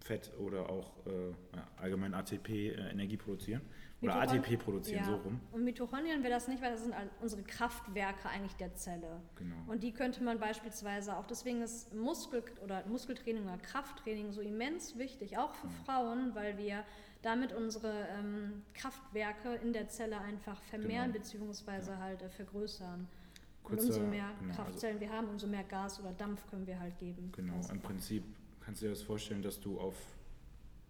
Fett oder auch äh, ja, allgemein ATP äh, Energie produzieren. Oder Mitochon- ATP produzieren, ja. so rum. Und Mitochondrien wäre das nicht, weil das sind unsere Kraftwerke eigentlich der Zelle. Genau. Und die könnte man beispielsweise auch, deswegen ist Muskel- oder Muskeltraining oder Krafttraining so immens wichtig, auch für Frauen, weil wir damit unsere ähm, Kraftwerke in der Zelle einfach vermehren Genau. bzw. halt äh, vergrößern. Kurzer- und umso mehr genau, also- Kraftzellen wir haben, umso mehr Gas oder Dampf können wir halt geben. Genau, Also, im Prinzip kannst du dir das vorstellen, dass du auf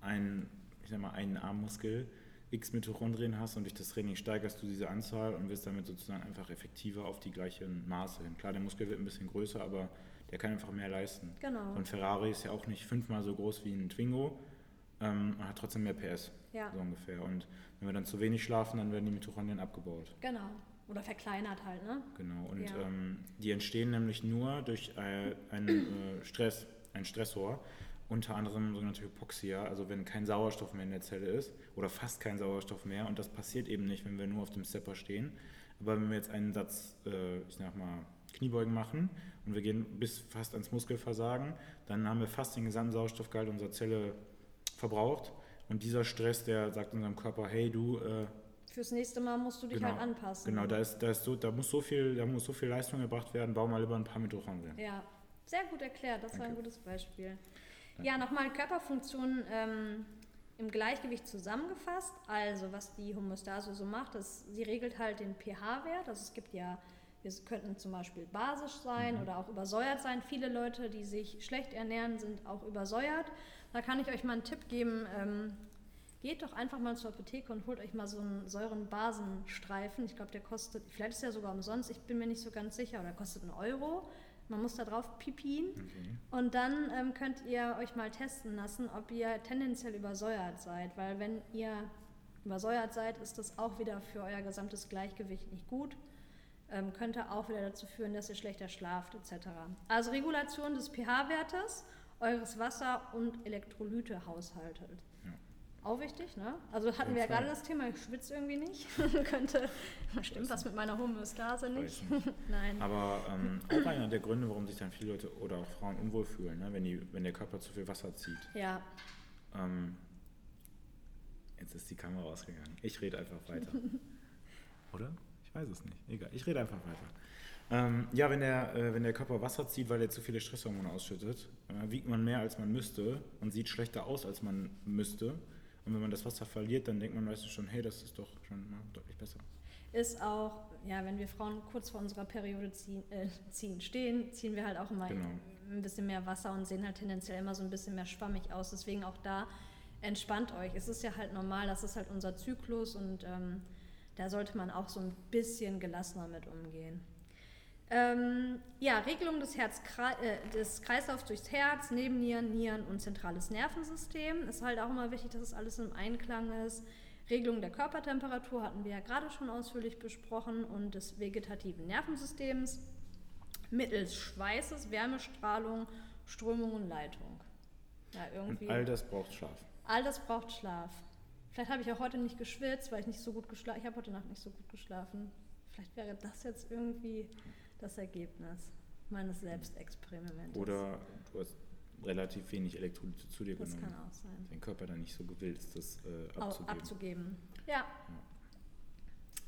einen, ich sag mal, einen Armmuskel x Mitochondrien hast und durch das Training steigerst du diese Anzahl und wirst damit sozusagen einfach effektiver auf die gleichen Maße hin. Klar, der Muskel wird ein bisschen größer, aber der kann einfach mehr leisten. genau. Ein Ferrari ist ja auch nicht fünfmal so groß wie ein Twingo, ähm, und hat trotzdem mehr PS, Ja, so ungefähr. Und wenn wir dann zu wenig schlafen, dann werden die Mitochondrien abgebaut. genau. Oder verkleinert halt, ne? Genau, und Ja. ähm, die entstehen nämlich nur durch äh, einen äh, Stress, einen Stressor, unter anderem sogenannte Hypoxia, also wenn kein Sauerstoff mehr in der Zelle ist oder fast kein Sauerstoff mehr und das passiert eben nicht, wenn wir nur auf dem Stepper stehen. Aber wenn wir jetzt einen Satz, äh, ich sag mal, Kniebeugen machen und wir gehen bis fast ans Muskelversagen, dann haben wir fast den gesamten Sauerstoffgehalt unserer Zelle verbraucht und dieser Stress, der sagt unserem Körper, hey du, äh, Fürs nächste Mal musst du dich Genau, halt anpassen. Genau, da, ist, da, ist so, da, muss so viel, da muss so viel Leistung gebracht werden, bau mal lieber ein paar Mitochondrien. Ja, sehr gut erklärt. Das war ein Danke. gutes Beispiel. Danke. Ja, nochmal Körperfunktionen ähm, im Gleichgewicht zusammengefasst. Also, was die Homöostase so macht, ist, sie regelt halt den pH-Wert. Also, es gibt ja, wir könnten zum Beispiel basisch sein Mhm. oder auch übersäuert sein. Viele Leute, die sich schlecht ernähren, sind auch übersäuert. Da kann ich euch mal einen Tipp geben. Ähm, Geht doch einfach mal zur Apotheke und holt euch mal so einen Säurenbasenstreifen. Ich glaube, der kostet, vielleicht ist der sogar umsonst, ich bin mir nicht so ganz sicher, oder kostet einen Euro. Man muss da drauf pipien. Okay. Und dann ähm, könnt ihr euch mal testen lassen, ob ihr tendenziell übersäuert seid. Weil wenn ihr übersäuert seid, ist das auch wieder für euer gesamtes Gleichgewicht nicht gut. Ähm, könnte auch wieder dazu führen, dass ihr schlechter schlaft etc. Also Regulation des pH-Wertes, eures Wasser- und Elektrolyte-Haushaltes. Ja. Auch wichtig, ne? Also hatten wir ja gerade das Thema, ich schwitze irgendwie nicht. (laughs) Könnte, stimmt was mit meiner Homöostase nicht. (laughs) Nein. Aber ähm, auch einer der Gründe, warum sich dann viele Leute oder auch Frauen unwohl fühlen, ne, wenn, die, wenn der Körper zu viel Wasser zieht. Ja, Ähm, jetzt ist die Kamera ausgegangen. Ich rede einfach weiter. (laughs) Oder? Ich weiß es nicht. Egal, ich rede einfach weiter. Ähm, ja, wenn der, äh, wenn der Körper Wasser zieht, weil er zu viele Stresshormone ausschüttet, äh, wiegt man mehr, als man müsste und sieht schlechter aus, als man müsste. Und wenn man das Wasser verliert, dann denkt man meistens schon, hey, das ist doch schon mal deutlich besser. ist auch, ja, wenn wir Frauen kurz vor unserer Periode ziehen, äh, ziehen stehen, ziehen wir halt auch immer Genau. ein bisschen mehr Wasser und sehen halt tendenziell immer so ein bisschen mehr schwammig aus. Deswegen auch da entspannt euch. Es ist ja halt normal, das ist halt unser Zyklus und ähm, da sollte man auch so ein bisschen gelassener mit umgehen. Ähm, ja, Regelung des, Herzkre äh, des Kreislaufs durchs Herz, Nebennieren, Nieren und zentrales Nervensystem. Ist halt auch immer wichtig, dass es alles im Einklang ist. Regelung der Körpertemperatur hatten wir ja gerade schon ausführlich besprochen und des vegetativen Nervensystems mittels Schweißes, Wärmestrahlung, Strömung und Leitung. Ja, irgendwie. Und all das braucht Schlaf. All das braucht Schlaf. Vielleicht habe ich auch heute nicht geschwitzt, weil ich nicht so gut geschlafen Ich habe heute Nacht nicht so gut geschlafen. Vielleicht wäre das jetzt irgendwie das Ergebnis meines Selbstexperiments. Oder du hast relativ wenig Elektrolyte zu dir das genommen. kann auch sein. Dein Körper dann nicht so gewillt ist, das äh, abzugeben. abzugeben. Ja.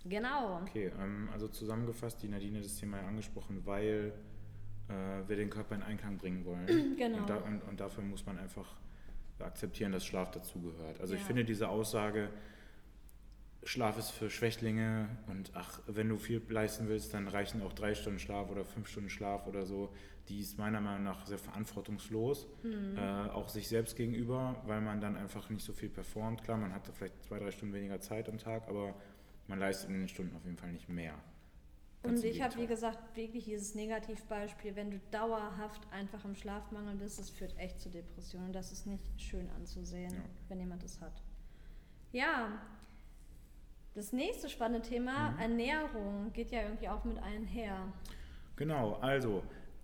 Genau. Okay, ähm, also zusammengefasst, die Nadine hat das Thema ja angesprochen, weil äh, wir den Körper in Einklang bringen wollen. (clears throat) Genau. Und, da, und, und dafür muss man einfach akzeptieren, dass Schlaf dazugehört. Also ich Ja. finde diese Aussage, Schlaf ist für Schwächlinge und ach, wenn du viel leisten willst, dann reichen auch drei Stunden Schlaf oder fünf Stunden Schlaf oder so. Die ist meiner Meinung nach sehr verantwortungslos, Mhm. äh, auch sich selbst gegenüber, weil man dann einfach nicht so viel performt. Klar, man hat vielleicht zwei, drei Stunden weniger Zeit am Tag, aber man leistet in den Stunden auf jeden Fall nicht mehr. Ganz Und ich habe, wie gesagt, wirklich dieses Negativbeispiel, wenn du dauerhaft einfach im Schlafmangel bist, das führt echt zu Depressionen. Das ist nicht schön anzusehen, Ja. wenn jemand das hat. Ja, das nächste spannende Thema, Mhm. Ernährung, geht ja irgendwie auch mit einher. Genau, also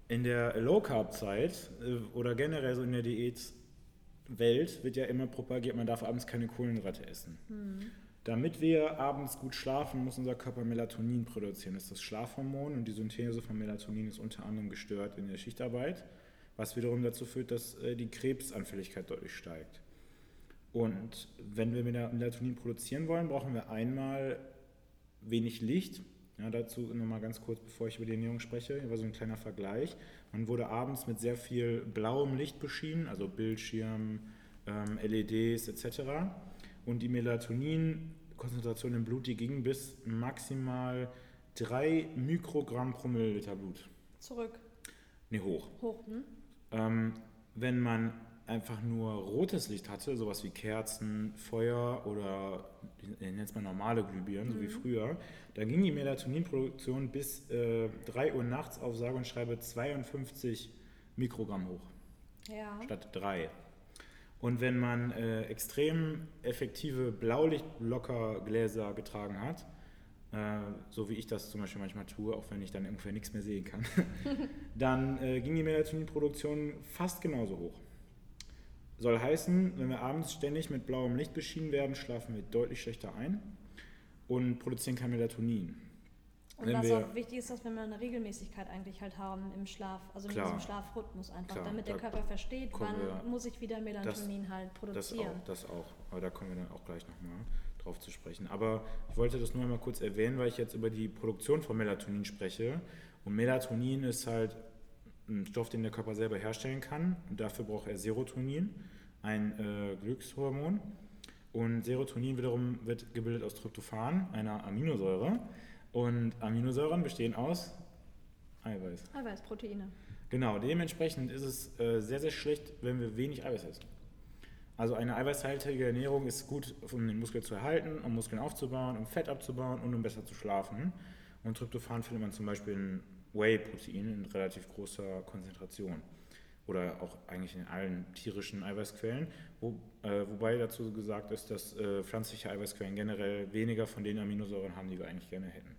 in der Low Carb Zeit äh, oder generell so in der Diätwelt wird ja immer propagiert, man darf abends keine Kohlenhydrate essen. Damit wir abends gut schlafen, muss unser Körper Melatonin produzieren. Das ist das Schlafhormon und die Synthese von Melatonin ist unter anderem gestört in der Schichtarbeit. was wiederum dazu führt, dass äh, die Krebsanfälligkeit deutlich steigt. Und wenn wir Melatonin produzieren wollen, brauchen wir einmal wenig Licht. Ja, dazu nochmal ganz kurz, bevor ich über die Ernährung spreche, hier war so ein kleiner Vergleich. Man wurde abends mit sehr viel blauem Licht beschienen, also Bildschirm, ähm, LEDs etc. Und die Melatonin-Konzentration im Blut, die ging bis maximal 3 Mikrogramm pro Milliliter Blut. Zurück. Nee, hoch. Hoch, hm? Ähm, wenn man einfach nur rotes Licht hatte, sowas wie Kerzen, Feuer oder es mal normale Glühbirnen, mhm. so wie mhm. früher, dann ging die Melatoninproduktion bis äh, 3 Uhr nachts auf sage und schreibe 52 Mikrogramm hoch. Ja. Statt 3. Und wenn man äh, extrem effektive Blaulichtblockergläser getragen hat, äh, so wie ich das zum Beispiel manchmal tue, auch wenn ich dann ungefähr nichts mehr sehen kann, (laughs) dann äh, ging die Melatoninproduktion fast genauso hoch. Soll heißen, wenn wir abends ständig mit blauem Licht beschienen werden, schlafen wir deutlich schlechter ein und produzieren kein Melatonin. Und wenn was auch wichtig ist, dass wir eine Regelmäßigkeit eigentlich halt haben im Schlaf, also in diesem Schlafrhythmus einfach, klar, damit der Körper versteht, wann wir, muss ich wieder Melatonin das, halt produzieren. Das auch, das auch, aber da kommen wir dann auch gleich nochmal drauf zu sprechen. Aber ich wollte das nur einmal kurz erwähnen, weil ich jetzt über die Produktion von Melatonin spreche. Und Melatonin ist halt ein Stoff, den der Körper selber herstellen kann. Und dafür braucht er Serotonin, ein äh, Glückshormon. Und Serotonin wiederum wird gebildet aus Tryptophan, einer Aminosäure. Und Aminosäuren bestehen aus Eiweiß. Eiweiß, Proteine. Genau, dementsprechend ist es äh, sehr, sehr schlecht, wenn wir wenig Eiweiß essen. Also eine eiweißhaltige Ernährung ist gut, um den Muskel zu erhalten, um Muskeln aufzubauen, um Fett abzubauen und um besser zu schlafen. Und Tryptophan findet man zum Beispiel in Whey-Protein in relativ großer Konzentration. Oder auch eigentlich in allen tierischen Eiweißquellen. Wo, äh, wobei dazu gesagt ist, dass äh, pflanzliche Eiweißquellen generell weniger von den Aminosäuren haben, die wir eigentlich gerne hätten.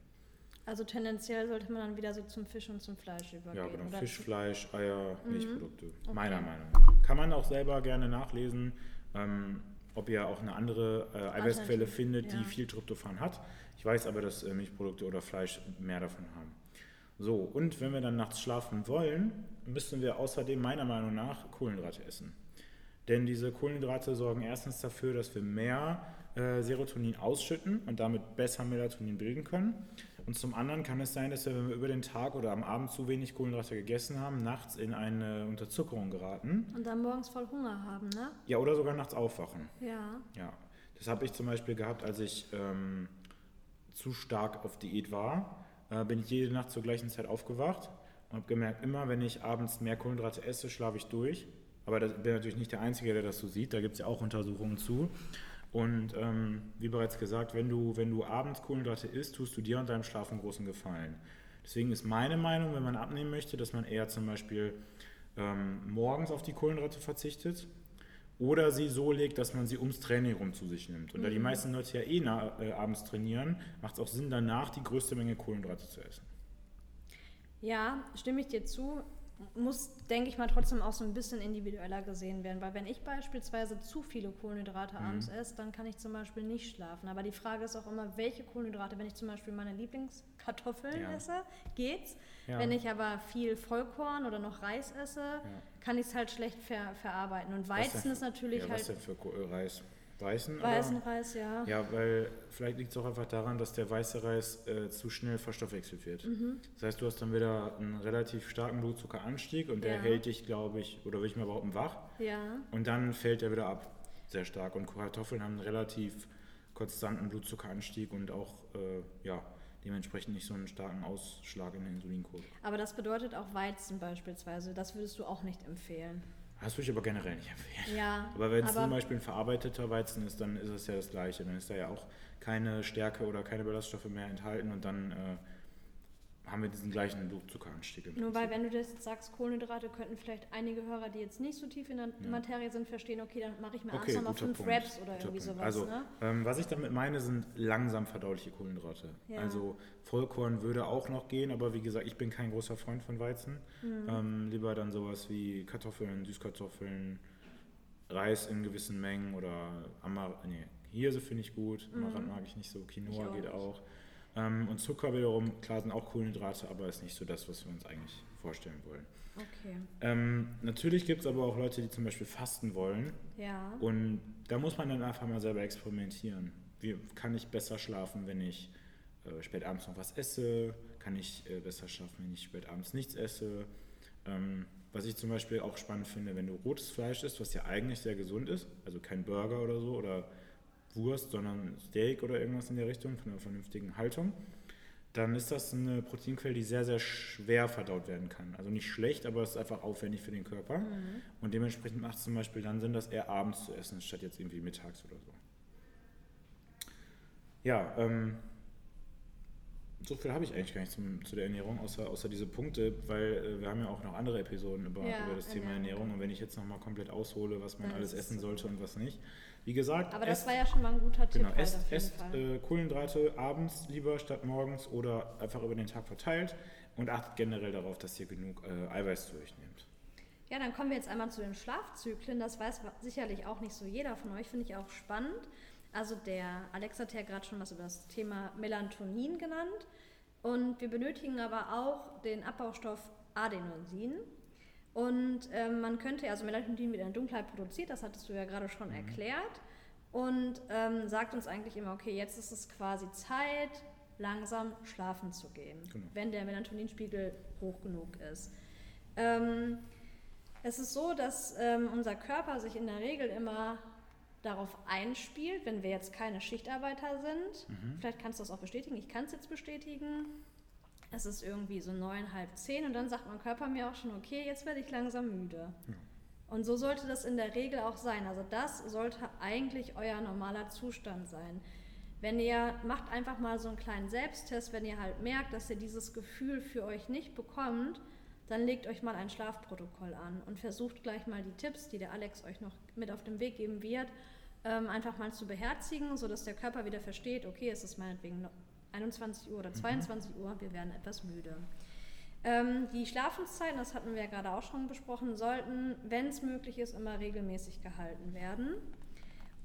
Also tendenziell sollte man dann wieder so zum Fisch und zum Fleisch übergehen. Ja, genau. Fisch, Fleisch, Eier, mhm. Milchprodukte. Okay. Meiner Meinung nach. Kann man auch selber gerne nachlesen, ähm, ob ihr auch eine andere äh, Eiweißquelle findet, ja. die viel Tryptophan hat. Ich weiß aber, dass äh, Milchprodukte oder Fleisch mehr davon haben. So, und wenn wir dann nachts schlafen wollen, müssen wir außerdem meiner Meinung nach Kohlenhydrate essen. Denn diese Kohlenhydrate sorgen erstens dafür, dass wir mehr äh, Serotonin ausschütten und damit besser Melatonin bilden können. Und zum anderen kann es sein, dass wir, wenn wir über den Tag oder am Abend zu wenig Kohlenhydrate gegessen haben, nachts in eine Unterzuckerung geraten. Und dann morgens voll Hunger haben, ne? Ja, oder sogar nachts aufwachen. Ja. Ja. Das habe ich zum Beispiel gehabt, als ich ähm, zu stark auf Diät war. Äh, bin ich jede Nacht zur gleichen Zeit aufgewacht und habe gemerkt, immer wenn ich abends mehr Kohlenhydrate esse, schlafe ich durch. Aber ich bin natürlich nicht der Einzige, der das so sieht. Da gibt es ja auch Untersuchungen zu. Und ähm, wie bereits gesagt, wenn du, wenn du abends Kohlenhydrate isst, tust du dir und deinem Schlaf einen großen Gefallen. Deswegen ist meine Meinung, wenn man abnehmen möchte, dass man eher zum Beispiel ähm, morgens auf die Kohlenhydrate verzichtet oder sie so legt, dass man sie ums Training rum zu sich nimmt. Und mhm. da die mhm. meisten Leute ja eh na, äh, abends trainieren, macht es auch Sinn, danach die größte Menge Kohlenhydrate zu essen. Ja, stimme ich dir zu muss, denke ich mal, trotzdem auch so ein bisschen individueller gesehen werden. Weil wenn ich beispielsweise zu viele Kohlenhydrate mhm. abends esse, dann kann ich zum Beispiel nicht schlafen. Aber die Frage ist auch immer, welche Kohlenhydrate, wenn ich zum Beispiel meine Lieblingskartoffeln ja. esse, geht's. Ja. Wenn ich aber viel Vollkorn oder noch Reis esse, ja. kann ich es halt schlecht ver verarbeiten. Und Weizen ist natürlich ja, halt. Was denn für Reis? Weißen? Weißen oder? Reis, ja. Ja, weil vielleicht liegt es auch einfach daran, dass der weiße Reis äh, zu schnell verstoffwechselt wird. Mhm. Das heißt, du hast dann wieder einen relativ starken Blutzuckeranstieg und der ja. hält dich, glaube ich, oder will ich mal behaupten, wach. Ja. Und dann fällt er wieder ab, sehr stark. Und Kartoffeln haben einen relativ konstanten Blutzuckeranstieg und auch, äh, ja, dementsprechend nicht so einen starken Ausschlag in der Insulinkurve. Aber das bedeutet auch Weizen beispielsweise, das würdest du auch nicht empfehlen. Das würde ich aber generell nicht empfehlen. Ja, aber wenn es zum Beispiel ein verarbeiteter Weizen ist, dann ist es ja das Gleiche. Dann ist da ja auch keine Stärke oder keine Ballaststoffe mehr enthalten und dann äh, haben wir diesen gleichen Blutzuckeranstieg. Nur weil, wenn du das sagst, Kohlenhydrate, könnten vielleicht einige Hörer, die jetzt nicht so tief in der ja. Materie sind, verstehen, okay, dann mache ich mir okay, abends nochmal fünf Punkt. Raps oder irgendwie sowas. Also, ne? ähm, was ich damit meine, sind langsam verdauliche Kohlenhydrate. Ja. Also Vollkorn würde auch noch gehen, aber wie gesagt, ich bin kein großer Freund von Weizen. Mhm. Ähm, lieber dann sowas wie Kartoffeln, Süßkartoffeln, Reis in gewissen Mengen oder Amar nee, Hirse finde ich gut, Amaranth mhm. mag ich nicht so, Quinoa geht auch. Ähm, und Zucker wiederum, klar, sind auch Kohlenhydrate, aber ist nicht so das, was wir uns eigentlich vorstellen wollen. Okay. Ähm, natürlich gibt es aber auch Leute, die zum Beispiel fasten wollen. Ja. Und da muss man dann einfach mal selber experimentieren. Wie kann ich besser schlafen, wenn ich äh, spät abends noch was esse? Kann ich äh, besser schlafen, wenn ich spät abends nichts esse? Ähm, was ich zum Beispiel auch spannend finde, wenn du rotes Fleisch isst, was ja eigentlich sehr gesund ist, also kein Burger oder so oder Wurst, sondern Steak oder irgendwas in der Richtung von einer vernünftigen Haltung, dann ist das eine Proteinquelle, die sehr, sehr schwer verdaut werden kann. Also nicht schlecht, aber es ist einfach aufwendig für den Körper. Mhm. Und dementsprechend macht es zum Beispiel dann Sinn, das eher abends zu essen, statt jetzt irgendwie mittags oder so. Ja, ähm, so viel habe ich eigentlich gar nicht zum, zu der Ernährung, außer, außer diese Punkte, weil äh, wir haben ja auch noch andere Episoden über, Ja, über das Thema Ernährung. Und wenn ich jetzt nochmal komplett aushole, was man alles essen so. sollte und was nicht. Wie gesagt, Aber das esst- war ja schon mal ein guter Tipp. Genau, halt esst, esst äh, Kohlenhydrate abends lieber statt morgens oder einfach über den Tag verteilt und achtet generell darauf, dass ihr genug äh, Eiweiß zu euch nehmt. Ja, dann kommen wir jetzt einmal zu den Schlafzyklen. Das weiß sicherlich auch nicht so jeder von euch, finde ich auch spannend. Also der Alex hat ja gerade schon was über das Thema Melatonin genannt. Und wir benötigen aber auch den Abbaustoff Adenosin. Und ähm, man könnte, also Melatonin wird in der Dunkelheit produziert, das hattest du ja gerade schon erklärt. Und ähm, sagt uns eigentlich immer, okay, jetzt ist es quasi Zeit, langsam schlafen zu gehen, Genau. wenn der Melatoninspiegel hoch genug ist. Ähm, es ist so, dass ähm, unser Körper sich in der Regel immer darauf einspielt, wenn wir jetzt keine Schichtarbeiter sind. Mhm. Vielleicht kannst du das auch bestätigen. Ich kann es jetzt bestätigen. Es ist irgendwie so neun, halb zehn und dann sagt mein Körper mir auch schon, okay, jetzt werde ich langsam müde. Ja. Und so sollte das in der Regel auch sein. Also das sollte eigentlich euer normaler Zustand sein. Wenn ihr macht einfach mal so einen kleinen Selbsttest, wenn ihr halt merkt, dass ihr dieses Gefühl für euch nicht bekommt, dann legt euch mal ein Schlafprotokoll an und versucht gleich mal die Tipps, die der Alex euch noch mit auf den Weg geben wird, ähm, einfach mal zu beherzigen, sodass der Körper wieder versteht, okay, es ist meinetwegen noch 21 Uhr oder 22 Uhr, wir werden etwas müde. Ähm, die Schlafenszeiten, das hatten wir ja gerade auch schon besprochen, sollten, wenn es möglich ist, immer regelmäßig gehalten werden.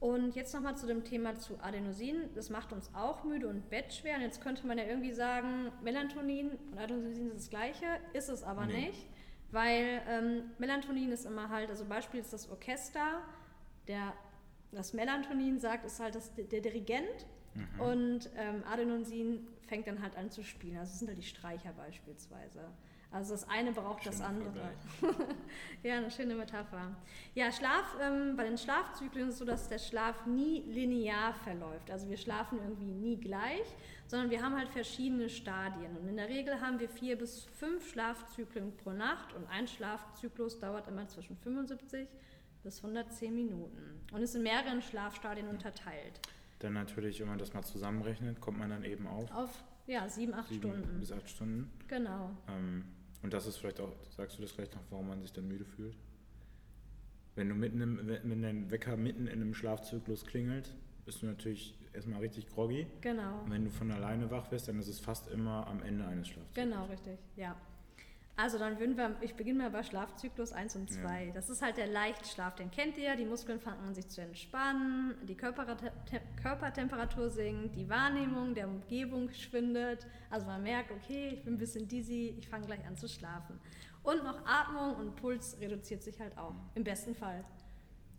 Und jetzt nochmal zu dem Thema zu Adenosin. Das macht uns auch müde und bettschwer. Und jetzt könnte man ja irgendwie sagen, Melatonin und Adenosin sind das gleiche, ist es aber Nee. nicht. Weil ähm, Melatonin ist immer halt, also Beispiel ist das Orchester, der das Melatonin sagt, ist halt das, der Dirigent Mhm. und ähm, Adenosin fängt dann halt an zu spielen. Also es sind halt die Streicher beispielsweise. Also das eine braucht das Schöner andere. Vergleich. (laughs) Ja, eine schöne Metapher. Ja, Schlaf, ähm, bei den Schlafzyklen ist es so, dass der Schlaf nie linear verläuft. Also wir schlafen irgendwie nie gleich, sondern wir haben halt verschiedene Stadien. Und in der Regel haben wir vier bis fünf Schlafzyklen pro Nacht und ein Schlafzyklus dauert immer zwischen 75 bis 110 Minuten und ist in mehreren Schlafstadien unterteilt. Dann natürlich, wenn man das mal zusammenrechnet, kommt man dann eben auf Auf, ja, sieben, acht sieben Stunden. bis acht Stunden. Genau. Ähm, und das ist vielleicht auch, sagst du das vielleicht noch, warum man sich dann müde fühlt? Wenn du mitten im, wenn dein Wecker mitten in einem Schlafzyklus klingelt, bist du natürlich erstmal richtig groggy. Genau. Und wenn du von alleine wach wirst, dann ist es fast immer am Ende eines Schlafzyklus. Genau, richtig, ja. Also dann würden wir, ich beginne mal bei Schlafzyklus 1 und 2. Ja. Das ist halt der Leichtschlaf, den kennt ihr. Die Muskeln fangen an sich zu entspannen, die Körperte- Te- Körpertemperatur sinkt, die Wahrnehmung der Umgebung schwindet. Also man merkt, okay, ich bin ein bisschen dizzy, ich fange gleich an zu schlafen. Und noch Atmung und Puls reduziert sich halt auch, im besten Fall.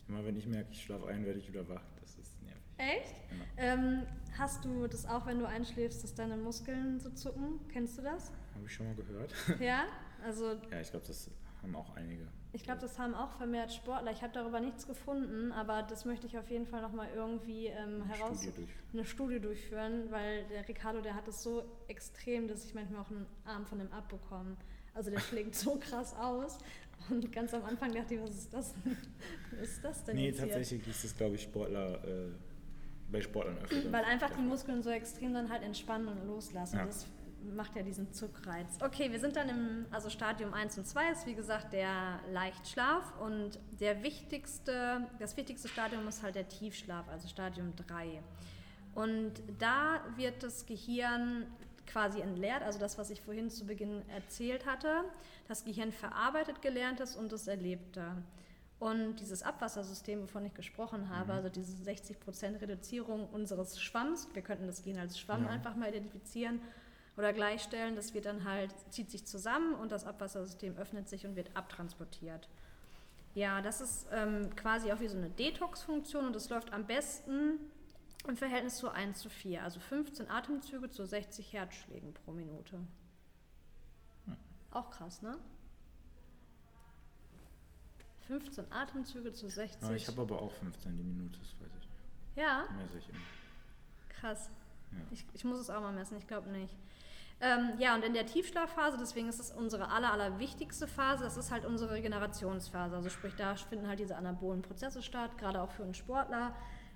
Immer wenn ich merke, ich schlafe ein, werde ich wieder wach. Das ist nervig. Echt? Ja. Ähm, hast du das auch, wenn du einschläfst, dass deine Muskeln so zucken? Kennst du das? Habe ich schon mal gehört. Ja? (laughs) Also ja, ich glaube, das haben auch einige. Ich glaube, das haben auch vermehrt Sportler. Ich habe darüber nichts gefunden, aber das möchte ich auf jeden Fall nochmal irgendwie ähm, Eine heraus Studie eine Studie durchführen, weil der Ricardo, der hat es so extrem, dass ich manchmal auch einen Arm von ihm abbekomme. Also der (laughs) schlägt so krass aus. Und ganz am Anfang dachte ich, was ist das denn? (laughs) Was ist das denn Nee, jetzt tatsächlich ist es, glaube ich, Sportler, äh, bei Sportlern öfter. Weil einfach die. Muskeln so extrem dann halt entspannen und loslassen. Ja. Das macht ja diesen Zuckreiz. Okay, wir sind dann im also Stadium 1 und 2 ist wie gesagt der Leichtschlaf und der wichtigste, das wichtigste Stadium ist halt der Tiefschlaf, also Stadium 3. Und da wird das Gehirn quasi entleert, also das, was ich vorhin zu Beginn erzählt hatte. Das Gehirn verarbeitet Gelerntes und das Erlebte. Und dieses Abwassersystem, wovon ich gesprochen habe, mhm. also diese 60% Reduzierung unseres Schwamms, wir könnten das Gen als Schwamm ja. einfach mal identifizieren oder gleichstellen, das wird dann halt, zieht sich zusammen und das Abwassersystem öffnet sich und wird abtransportiert. Ja, das ist ähm, quasi auch wie so eine Detox-Funktion und das läuft am besten im Verhältnis zu 1 zu 4, also 15 Atemzüge zu 60 Herzschlägen pro Minute. Hm. Auch krass, ne? 15 Atemzüge zu 60. Ja, ich habe aber auch 15 die Minute, das weiß ich nicht. Ja? Messe ich immer. Krass. Ja. Ich, ich muss es auch mal messen, ich glaube nicht. Ähm, ja, und in der Tiefschlafphase, deswegen ist es unsere aller, aller wichtigste Phase, das ist halt unsere Regenerationsphase. Also sprich, da finden halt diese anabolen Prozesse statt, gerade auch für einen Sportler.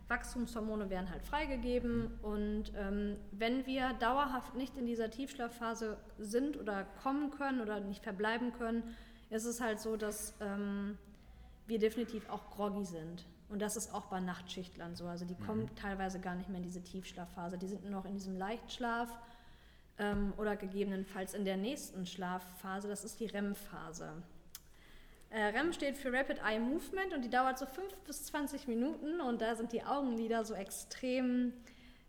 Wachstumshormone werden halt freigegeben und ähm, wenn wir dauerhaft nicht in dieser Tiefschlafphase sind oder kommen können oder nicht verbleiben können, ist es halt so, dass ähm, wir definitiv auch groggy sind. Und das ist auch bei Nachtschichtlern so. Also die kommen mhm. teilweise gar nicht mehr in diese Tiefschlafphase. Die sind nur noch in diesem Leichtschlaf ähm, oder gegebenenfalls in der nächsten Schlafphase. Das ist die REM-Phase. Äh, REM steht für Rapid Eye Movement und die dauert so 5 bis 20 Minuten und da sind die Augenlider so extrem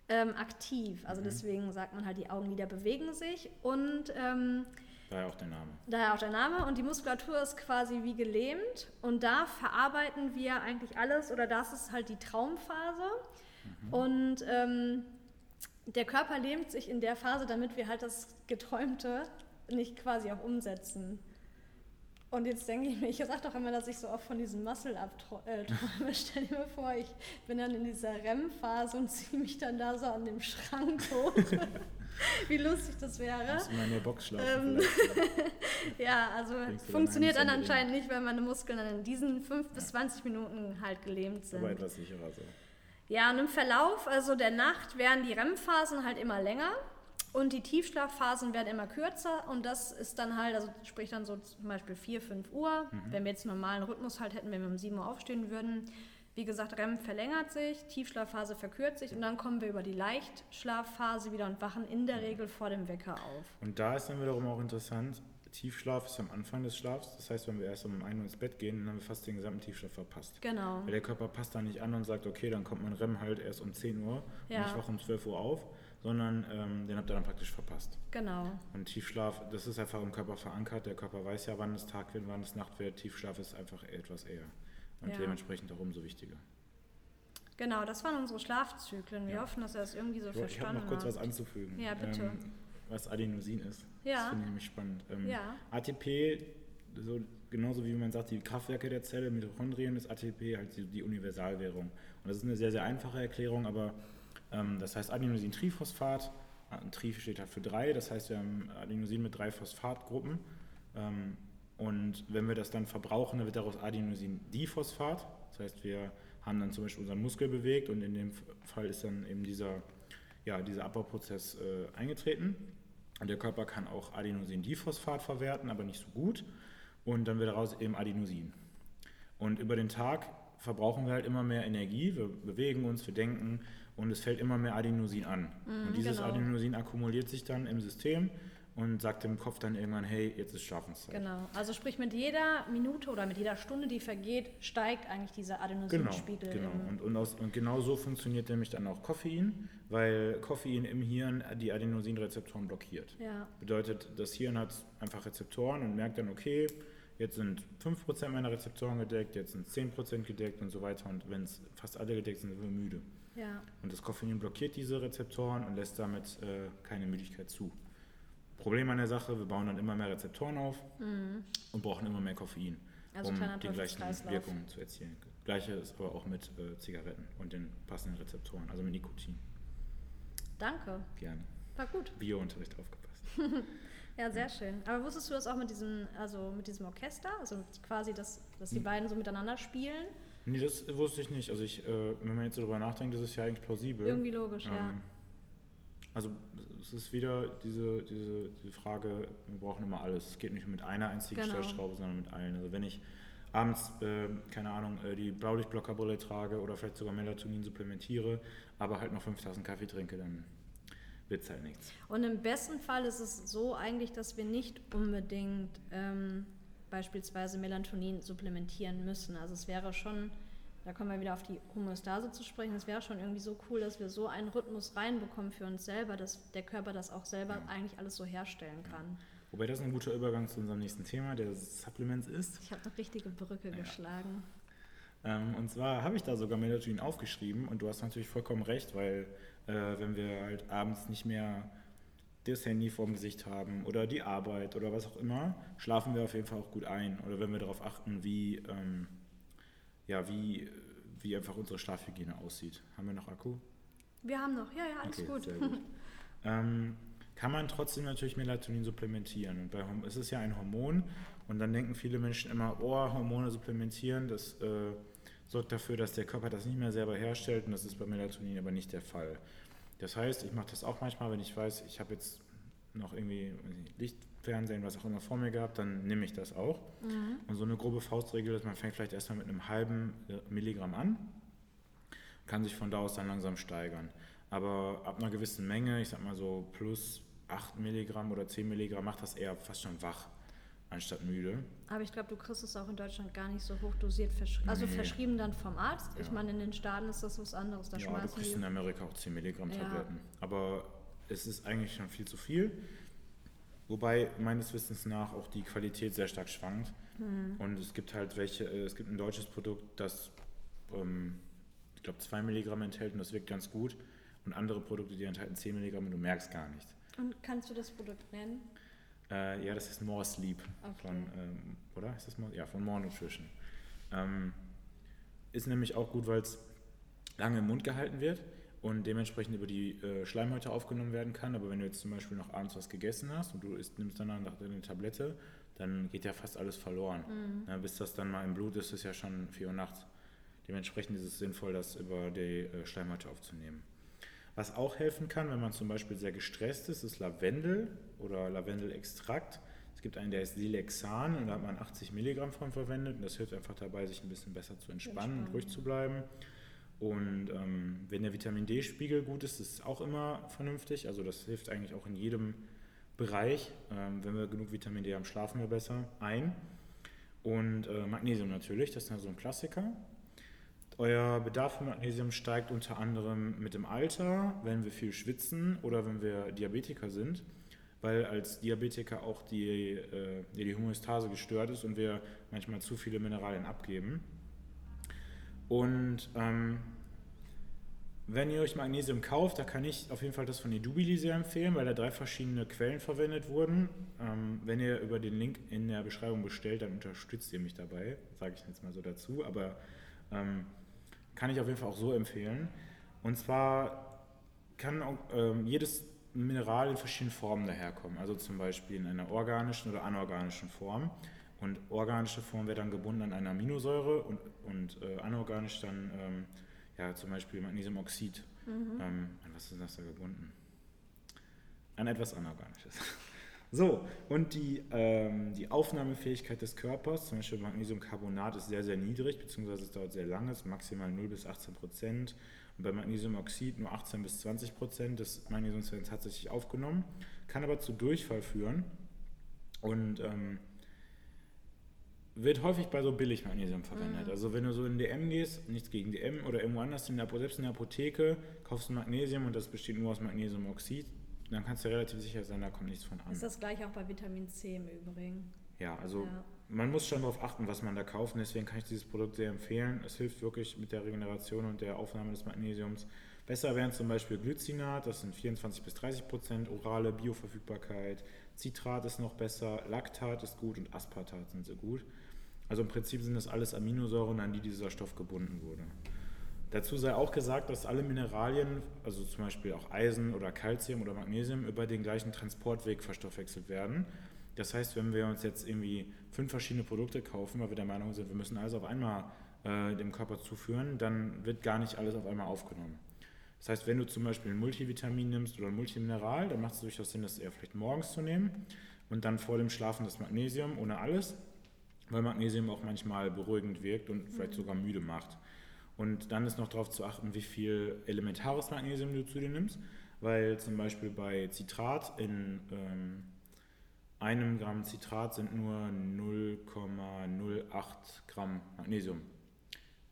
ähm, aktiv. Also mhm. deswegen sagt man halt, die Augenlider bewegen sich und ähm, Daher auch der Name. Daher auch der Name. Und die Muskulatur ist quasi wie gelähmt. Und da verarbeiten wir eigentlich alles, oder das ist halt die Traumphase. Mhm. Und ähm, der Körper lähmt sich in der Phase, damit wir halt das Geträumte nicht quasi auch umsetzen. Und jetzt denke ich mir, ich sage doch immer, dass ich so oft von diesem Muscle-Up äh, träume. (laughs) Stell dir mal vor, ich bin dann in dieser REM-Phase und ziehe mich dann da so an dem Schrank hoch. (laughs) Wie lustig das wäre. Kannst du mal in der Box schlafen. Ähm, (laughs) ja, also funktioniert dann anscheinend nicht, weil meine Muskeln dann in diesen 5 bis 20 Minuten halt gelähmt sind. Aber etwas sicherer so. Ja, und im Verlauf also der Nacht werden die REM-Phasen halt immer länger und die Tiefschlafphasen werden immer kürzer und das ist dann halt, also sprich dann so zum Beispiel 4, 5 Uhr, mhm. wenn wir jetzt einen normalen Rhythmus halt hätten, wenn wir um 7 Uhr aufstehen würden, wie gesagt, REM verlängert sich, Tiefschlafphase verkürzt sich und dann kommen wir über die Leichtschlafphase wieder und wachen in der Regel vor dem Wecker auf. Und da ist dann wiederum auch interessant, Tiefschlaf ist am Anfang des Schlafs. Das heißt, wenn wir erst um 1 Uhr ins Bett gehen, dann haben wir fast den gesamten Tiefschlaf verpasst. Genau. Weil der Körper passt da nicht an und sagt, okay, dann kommt mein REM halt erst um 10 Uhr ja. und ich wache um 12 Uhr auf, sondern ähm, den habt ihr dann praktisch verpasst. Genau. Und Tiefschlaf, das ist einfach im Körper verankert. Der Körper weiß ja, wann es Tag wird, wann es Nacht wird. Tiefschlaf ist einfach etwas eher. Und ja. dementsprechend auch umso wichtiger. Genau, das waren unsere Schlafzyklen. Wir ja. hoffen, dass er das irgendwie so ich verstanden hat. Ich habe noch kurz was anzufügen. Ja, bitte. Ähm, was Adenosin ist. Ja. Das finde ich nämlich spannend. Ähm, ja. ATP, so, genauso wie man sagt, die Kraftwerke der Zelle, Mitochondrien, ist ATP halt die, die Universalwährung. Und das ist eine sehr, sehr einfache Erklärung, aber ähm, das heißt Adenosin-Triphosphat. Tri steht halt für drei, das heißt, wir haben Adenosin mit drei Phosphatgruppen. Ähm, und wenn wir das dann verbrauchen, dann wird daraus Adenosin-Diphosphat. Das heißt, wir haben dann zum Beispiel unseren Muskel bewegt und in dem Fall ist dann eben dieser, ja, dieser Abbauprozess äh, eingetreten. Und der Körper kann auch Adenosin-Diphosphat verwerten, aber nicht so gut. Und dann wird daraus eben Adenosin. Und über den Tag verbrauchen wir halt immer mehr Energie, wir bewegen uns, wir denken und es fällt immer mehr Adenosin an. Mm, und dieses genau. Adenosin akkumuliert sich dann im System und sagt dem Kopf dann irgendwann, hey, jetzt ist Schlafenszeit. Genau, also sprich mit jeder Minute oder mit jeder Stunde, die vergeht, steigt eigentlich dieser Adenosinspiegel. Genau, genau. Und, und, aus, und genau so funktioniert nämlich dann auch Koffein, weil Koffein im Hirn die Adenosinrezeptoren blockiert. Ja. Bedeutet, das Hirn hat einfach Rezeptoren und merkt dann, okay, jetzt sind 5% meiner Rezeptoren gedeckt, jetzt sind 10% gedeckt und so weiter. Und wenn es fast alle gedeckt sind, sind wir müde. Ja. Und das Koffein blockiert diese Rezeptoren und lässt damit äh, keine Müdigkeit zu. Problem an der Sache, wir bauen dann immer mehr Rezeptoren auf mhm. und brauchen immer mehr Koffein, also um die gleichen Wirkungen zu erzielen. Gleiche ist aber auch mit äh, Zigaretten und den passenden Rezeptoren, also mit Nikotin. Danke. Gerne. War gut. Biounterricht aufgepasst. (laughs) ja, (laughs) sehr schön. Aber wusstest du das auch mit diesem, also mit diesem Orchester? Also quasi, dass, dass die hm. beiden so miteinander spielen? Nee, das wusste ich nicht. Also ich, äh, wenn man jetzt darüber nachdenkt, das ist ja eigentlich plausibel. Irgendwie logisch, ähm, ja. Also es ist wieder diese, diese, diese Frage, wir brauchen immer alles. Es geht nicht mit einer einzigen genau. Stellschraube, sondern mit allen. Also wenn ich abends, äh, keine Ahnung, äh, die Blaulichtblockerbulle trage oder vielleicht sogar Melatonin supplementiere, aber halt noch 5000 Kaffee trinke, dann wird es halt nichts. Und im besten Fall ist es so eigentlich, dass wir nicht unbedingt ähm, beispielsweise Melatonin supplementieren müssen. Also es wäre schon, da kommen wir wieder auf die Homöostase zu sprechen, es wäre schon irgendwie so cool, dass wir so einen Rhythmus reinbekommen für uns selber, dass der Körper das auch selber ja. eigentlich alles so herstellen kann. Wobei das ein guter Übergang zu unserem nächsten Thema, der Supplements ist. Ich habe eine richtige Brücke ja. geschlagen. Ähm, und zwar habe ich da sogar Melatonin aufgeschrieben und du hast natürlich vollkommen recht, weil äh, wenn wir halt abends nicht mehr das Handy vorm Gesicht haben oder die Arbeit oder was auch immer, schlafen wir auf jeden Fall auch gut ein. Oder wenn wir darauf achten, wie, ähm, ja, wie, wie einfach unsere Schlafhygiene aussieht. Haben wir noch Akku? Wir haben noch, ja, ja, alles okay, gut. gut. (laughs) ähm, kann man trotzdem natürlich Melatonin supplementieren. Und bei es ist ja ein Hormon und dann denken viele Menschen immer, oh, Hormone supplementieren, das äh, sorgt dafür, dass der Körper das nicht mehr selber herstellt und das ist bei Melatonin aber nicht der Fall. Das heißt, ich mache das auch manchmal, wenn ich weiß, ich habe jetzt noch irgendwie Lichtfernsehen, was auch immer vor mir gehabt, dann nehme ich das auch. Mhm. Und so eine grobe Faustregel ist, man fängt vielleicht erstmal mit einem halben äh, Milligramm an, kann sich von da aus dann langsam steigern. Aber ab einer gewissen Menge, ich sag mal so plus 8 Milligramm oder 10 Milligramm, macht das eher fast schon wach anstatt müde. Aber ich glaube, du kriegst es auch in Deutschland gar nicht so hoch dosiert verschrieben. Also nee. verschrieben dann vom Arzt. Ja. Ich meine, in den Staaten ist das was anderes. Da ja, du kriegst in Amerika auch 10 Milligramm Tabletten. Ja. Aber es ist eigentlich schon viel zu viel. Wobei meines Wissens nach auch die Qualität sehr stark schwankt. Mhm. Und es gibt halt welche, äh, es gibt ein deutsches Produkt, das ähm, ich glaube 2 Milligramm enthält und das wirkt ganz gut. Und andere Produkte, die enthalten 10 Milligramm und du merkst gar nichts. Und kannst du das Produkt nennen? Äh, ja, das ist More Sleep okay. von, ähm, oder? Ist das More? Ja, von More Nutrition. Ähm, ist nämlich auch gut, weil es lange im Mund gehalten wird und dementsprechend über die äh, Schleimhäute aufgenommen werden kann. Aber wenn du jetzt zum Beispiel noch abends was gegessen hast und du isst, nimmst danach eine Tablette, dann geht ja fast alles verloren. Mhm. Ja, bis das dann mal im Blut ist, ist ja schon 4 Uhr nachts. Dementsprechend ist es sinnvoll, das über die äh, Schleimhäute aufzunehmen. Was auch helfen kann, wenn man zum Beispiel sehr gestresst ist, ist Lavendel oder Lavendelextrakt. Es gibt einen, der ist Silexan und da hat man 80 Milligramm von verwendet und das hilft einfach dabei, sich ein bisschen besser zu entspannen, entspannen. und ruhig zu bleiben. Und ähm, wenn der Vitamin D-Spiegel gut ist, ist es auch immer vernünftig. Also das hilft eigentlich auch in jedem Bereich. Ähm, wenn wir genug Vitamin D haben, schlafen wir besser ein. Und äh, Magnesium natürlich, das ist ja so ein Klassiker. Euer Bedarf an Magnesium steigt unter anderem mit dem Alter, wenn wir viel schwitzen oder wenn wir Diabetiker sind, weil als Diabetiker auch die, äh, die Homöostase gestört ist und wir manchmal zu viele Mineralien abgeben. Und ähm, wenn ihr euch Magnesium kauft, da kann ich auf jeden Fall das von Edubili sehr empfehlen, weil da drei verschiedene Quellen verwendet wurden. Ähm, wenn ihr über den Link in der Beschreibung bestellt, dann unterstützt ihr mich dabei, sage ich jetzt mal so dazu. Aber ähm, kann ich auf jeden Fall auch so empfehlen. Und zwar kann ähm, jedes Mineral in verschiedenen Formen daherkommen. Also zum Beispiel in einer organischen oder anorganischen Form. Und organische Form wäre dann gebunden an eine Aminosäure und, und äh, anorganisch dann ähm, ja, zum Beispiel Magnesiumoxid. Mhm. Ähm, an was ist das da gebunden? An etwas Anorganisches. (laughs) So, und die, ähm, die Aufnahmefähigkeit des Körpers, zum Beispiel Magnesiumcarbonat, ist sehr, sehr niedrig, beziehungsweise es dauert sehr lange, ist maximal 0 bis 18 Prozent. Und bei Magnesiumoxid nur 18 bis 20 Prozent des Magnesiums werden tatsächlich aufgenommen, kann aber zu Durchfall führen und ähm, wird häufig bei so Billigmagnesium verwendet. Mhm. Also wenn du so in DM gehst, nichts gegen DM oder irgendwo anders, in der, selbst in der Apotheke, kaufst du Magnesium und das besteht nur aus Magnesiumoxid, dann kannst du relativ sicher sein, da kommt nichts von an. Ist das gleich auch bei Vitamin C im Übrigen? Ja, also ja. man muss schon darauf achten, was man da kauft. Und deswegen kann ich dieses Produkt sehr empfehlen. Es hilft wirklich mit der Regeneration und der Aufnahme des Magnesiums. Besser wären zum Beispiel Glycinat, das sind 24 bis 30 Prozent, orale Bioverfügbarkeit. Citrat ist noch besser, Lactat ist gut und Aspartat sind sehr gut. Also im Prinzip sind das alles Aminosäuren, an die dieser Stoff gebunden wurde. Dazu sei auch gesagt, dass alle Mineralien, also zum Beispiel auch Eisen oder Calcium oder Magnesium, über den gleichen Transportweg verstoffwechselt werden. Das heißt, wenn wir uns jetzt irgendwie fünf verschiedene Produkte kaufen, weil wir der Meinung sind, wir müssen alles auf einmal äh, dem Körper zuführen, dann wird gar nicht alles auf einmal aufgenommen. Das heißt, wenn du zum Beispiel ein Multivitamin nimmst oder ein Multimineral, dann macht es durchaus Sinn, das eher vielleicht morgens zu nehmen und dann vor dem Schlafen das Magnesium ohne alles, weil Magnesium auch manchmal beruhigend wirkt und vielleicht mhm. sogar müde macht. Und dann ist noch darauf zu achten, wie viel elementares Magnesium du zu dir nimmst, weil zum Beispiel bei Zitrat in ähm, einem Gramm Citrat sind nur 0,08 Gramm Magnesium.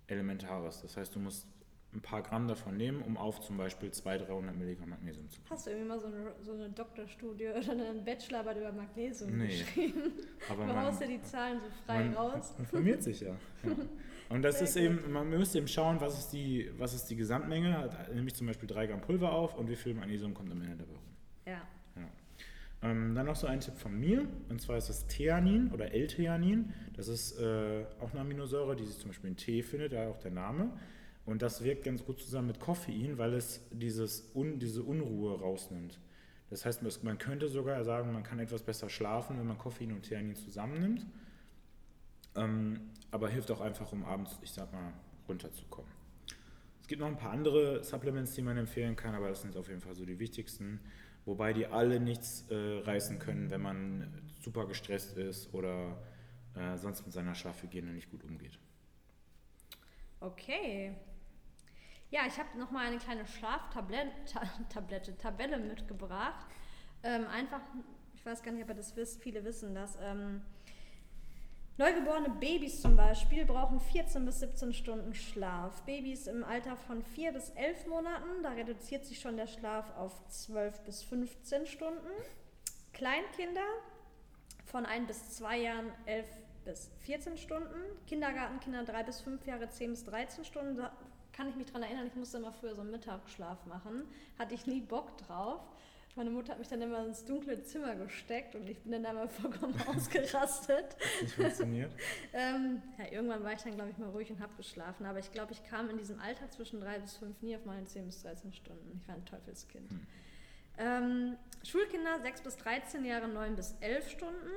Elementares. Das heißt, du musst ein paar Gramm davon nehmen, um auf zum Beispiel 200, 300 Milligramm Magnesium zu kommen. Hast du irgendwie mal so eine, so eine Doktorstudie oder eine Bachelorarbeit über Magnesium Nee. geschrieben? (laughs) Aber Du man, haust ja die Zahlen so frei man raus. informiert sich ja. ja. (laughs) Und das Sehr ist eben, man müsste eben schauen, was ist die, was ist die Gesamtmenge, hat nämlich zum Beispiel 3 Gramm Pulver auf und wie viel Magnesium kommt am Ende dabei rum. Ja. Ähm, dann noch so ein Tipp von mir, und zwar ist das Theanin oder L-Theanin. Das ist äh, auch eine Aminosäure, die sich zum Beispiel in Tee findet, daher auch der Name. Und das wirkt ganz gut zusammen mit Koffein, weil es dieses Un, diese Unruhe rausnimmt. Das heißt, man könnte sogar sagen, man kann etwas besser schlafen, wenn man Koffein und Theanin zusammennimmt. Ähm, aber hilft auch einfach, um abends, ich sag mal, runterzukommen. Es gibt noch ein paar andere Supplements, die man empfehlen kann, aber das sind auf jeden Fall so die wichtigsten. Wobei die alle nichts äh, reißen können, wenn man super gestresst ist oder äh, sonst mit seiner Schlafhygiene nicht gut umgeht. Okay. Ja, ich habe nochmal eine kleine Schlaftablette, Ta (laughs) Tablette, Tabelle mitgebracht. Ähm, einfach, ich weiß gar nicht, ob ihr das wisst, viele wissen das. Ähm, Neugeborene Babys zum Beispiel brauchen 14 bis 17 Stunden Schlaf. Babys im Alter von 4 bis 11 Monaten, da reduziert sich schon der Schlaf auf 12 bis 15 Stunden. Kleinkinder von 1 bis 2 Jahren 11 bis 14 Stunden. Kindergartenkinder 3 bis 5 Jahre 10 bis 13 Stunden. Kann ich mich dran erinnern, ich musste immer früher so einen Mittagsschlaf machen. Hatte ich nie Bock drauf. Meine Mutter hat mich dann immer ins dunkle Zimmer gesteckt und ich bin dann einmal vollkommen (laughs) ausgerastet. Nicht funktioniert? (laughs) Ähm, ja, irgendwann war ich dann, glaube ich, mal ruhig und habe geschlafen. Aber ich glaube, ich kam in diesem Alter zwischen 3 bis 5 nie auf meine 10 bis 13 Stunden. Ich war ein Teufelskind. Hm. Ähm, Schulkinder 6 bis 13 Jahre 9 bis 11 Stunden.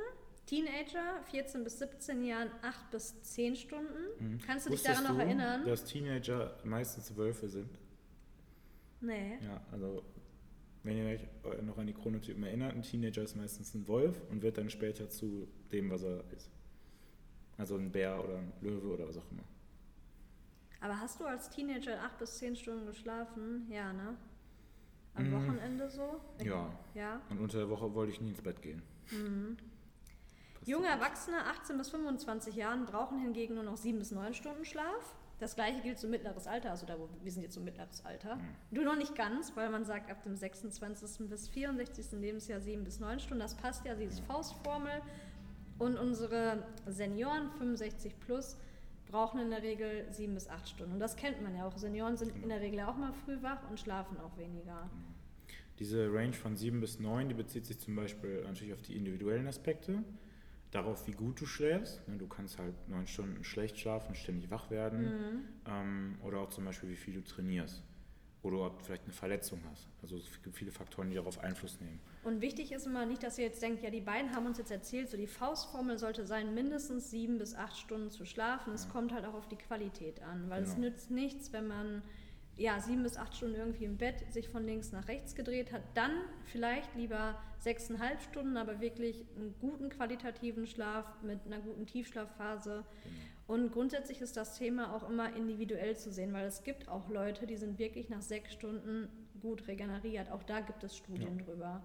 Teenager 14 bis 17 Jahren 8 bis 10 Stunden. Mhm. Kannst du dich Wusstest daran noch du, erinnern? Dass Teenager meistens Wölfe sind. Nee. Ja, also wenn ihr euch noch an die Chronotypen erinnert, ein Teenager ist meistens ein Wolf und wird dann später zu dem, was er ist. Also ein Bär oder ein Löwe oder was auch immer. Aber hast du als Teenager 8 bis 10 Stunden geschlafen? Ja, ne? Am Mhm. Wochenende so? Ja. Ja. Und unter der Woche wollte ich nie ins Bett gehen. Mhm. Junge. Erwachsene 18 bis 25 Jahren brauchen hingegen nur noch 7 bis 9 Stunden Schlaf. Das gleiche gilt zum mittleres Alter, also da wo wir sind jetzt so mittleres Alter. Mhm. Du noch nicht ganz, weil man sagt ab dem 26. bis 64. Lebensjahr 7 bis 9 Stunden. Das passt ja, diese Faustformel. Und unsere Senioren 65 plus brauchen in der Regel 7 bis 8 Stunden. Und das kennt man ja auch. Senioren sind in der Regel auch mal früh wach und schlafen auch weniger. Diese Range von 7 bis 9, die bezieht sich zum Beispiel natürlich auf die individuellen Aspekte, darauf, wie gut du schläfst. Ne, Du kannst halt 9 Stunden schlecht schlafen, ständig wach werden. Mhm. Ähm, oder auch zum Beispiel, wie viel du trainierst. Oder ob du vielleicht eine Verletzung hast. Also es gibt viele Faktoren, die darauf Einfluss nehmen. Und wichtig ist immer nicht, dass ihr jetzt denkt, ja, die beiden haben uns jetzt erzählt, so die Faustformel sollte sein, mindestens sieben bis acht Stunden zu schlafen. Es Ja. kommt halt auch auf die Qualität an, weil es Genau. nützt nichts, wenn man ja, sieben bis acht Stunden irgendwie im Bett sich von links nach rechts gedreht hat, dann vielleicht lieber sechseinhalb Stunden, aber wirklich einen guten qualitativen Schlaf mit einer guten Tiefschlafphase. Und grundsätzlich ist das Thema auch immer individuell zu sehen, weil es gibt auch Leute, die sind wirklich nach sechs Stunden gut regeneriert. Auch da gibt es Studien drüber.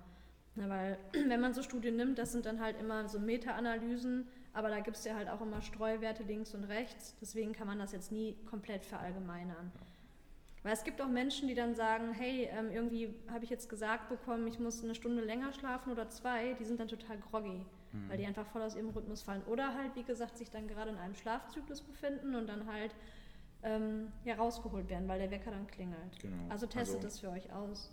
Na, weil, (clears throat) wenn man so Studien nimmt, das sind dann halt immer so Meta-Analysen, aber da gibt es ja halt auch immer Streuwerte links und rechts. Deswegen kann man das jetzt nie komplett verallgemeinern. Weil es gibt auch Menschen, die dann sagen, hey, ähm, irgendwie habe ich jetzt gesagt bekommen, ich muss eine Stunde länger schlafen oder zwei, die sind dann total groggy, Mhm. weil die einfach voll aus ihrem Rhythmus fallen. Oder halt, wie gesagt, sich dann gerade in einem Schlafzyklus befinden und dann halt ähm, ja, rausgeholt werden, weil der Wecker dann klingelt. Genau. Also testet Also- das für euch aus.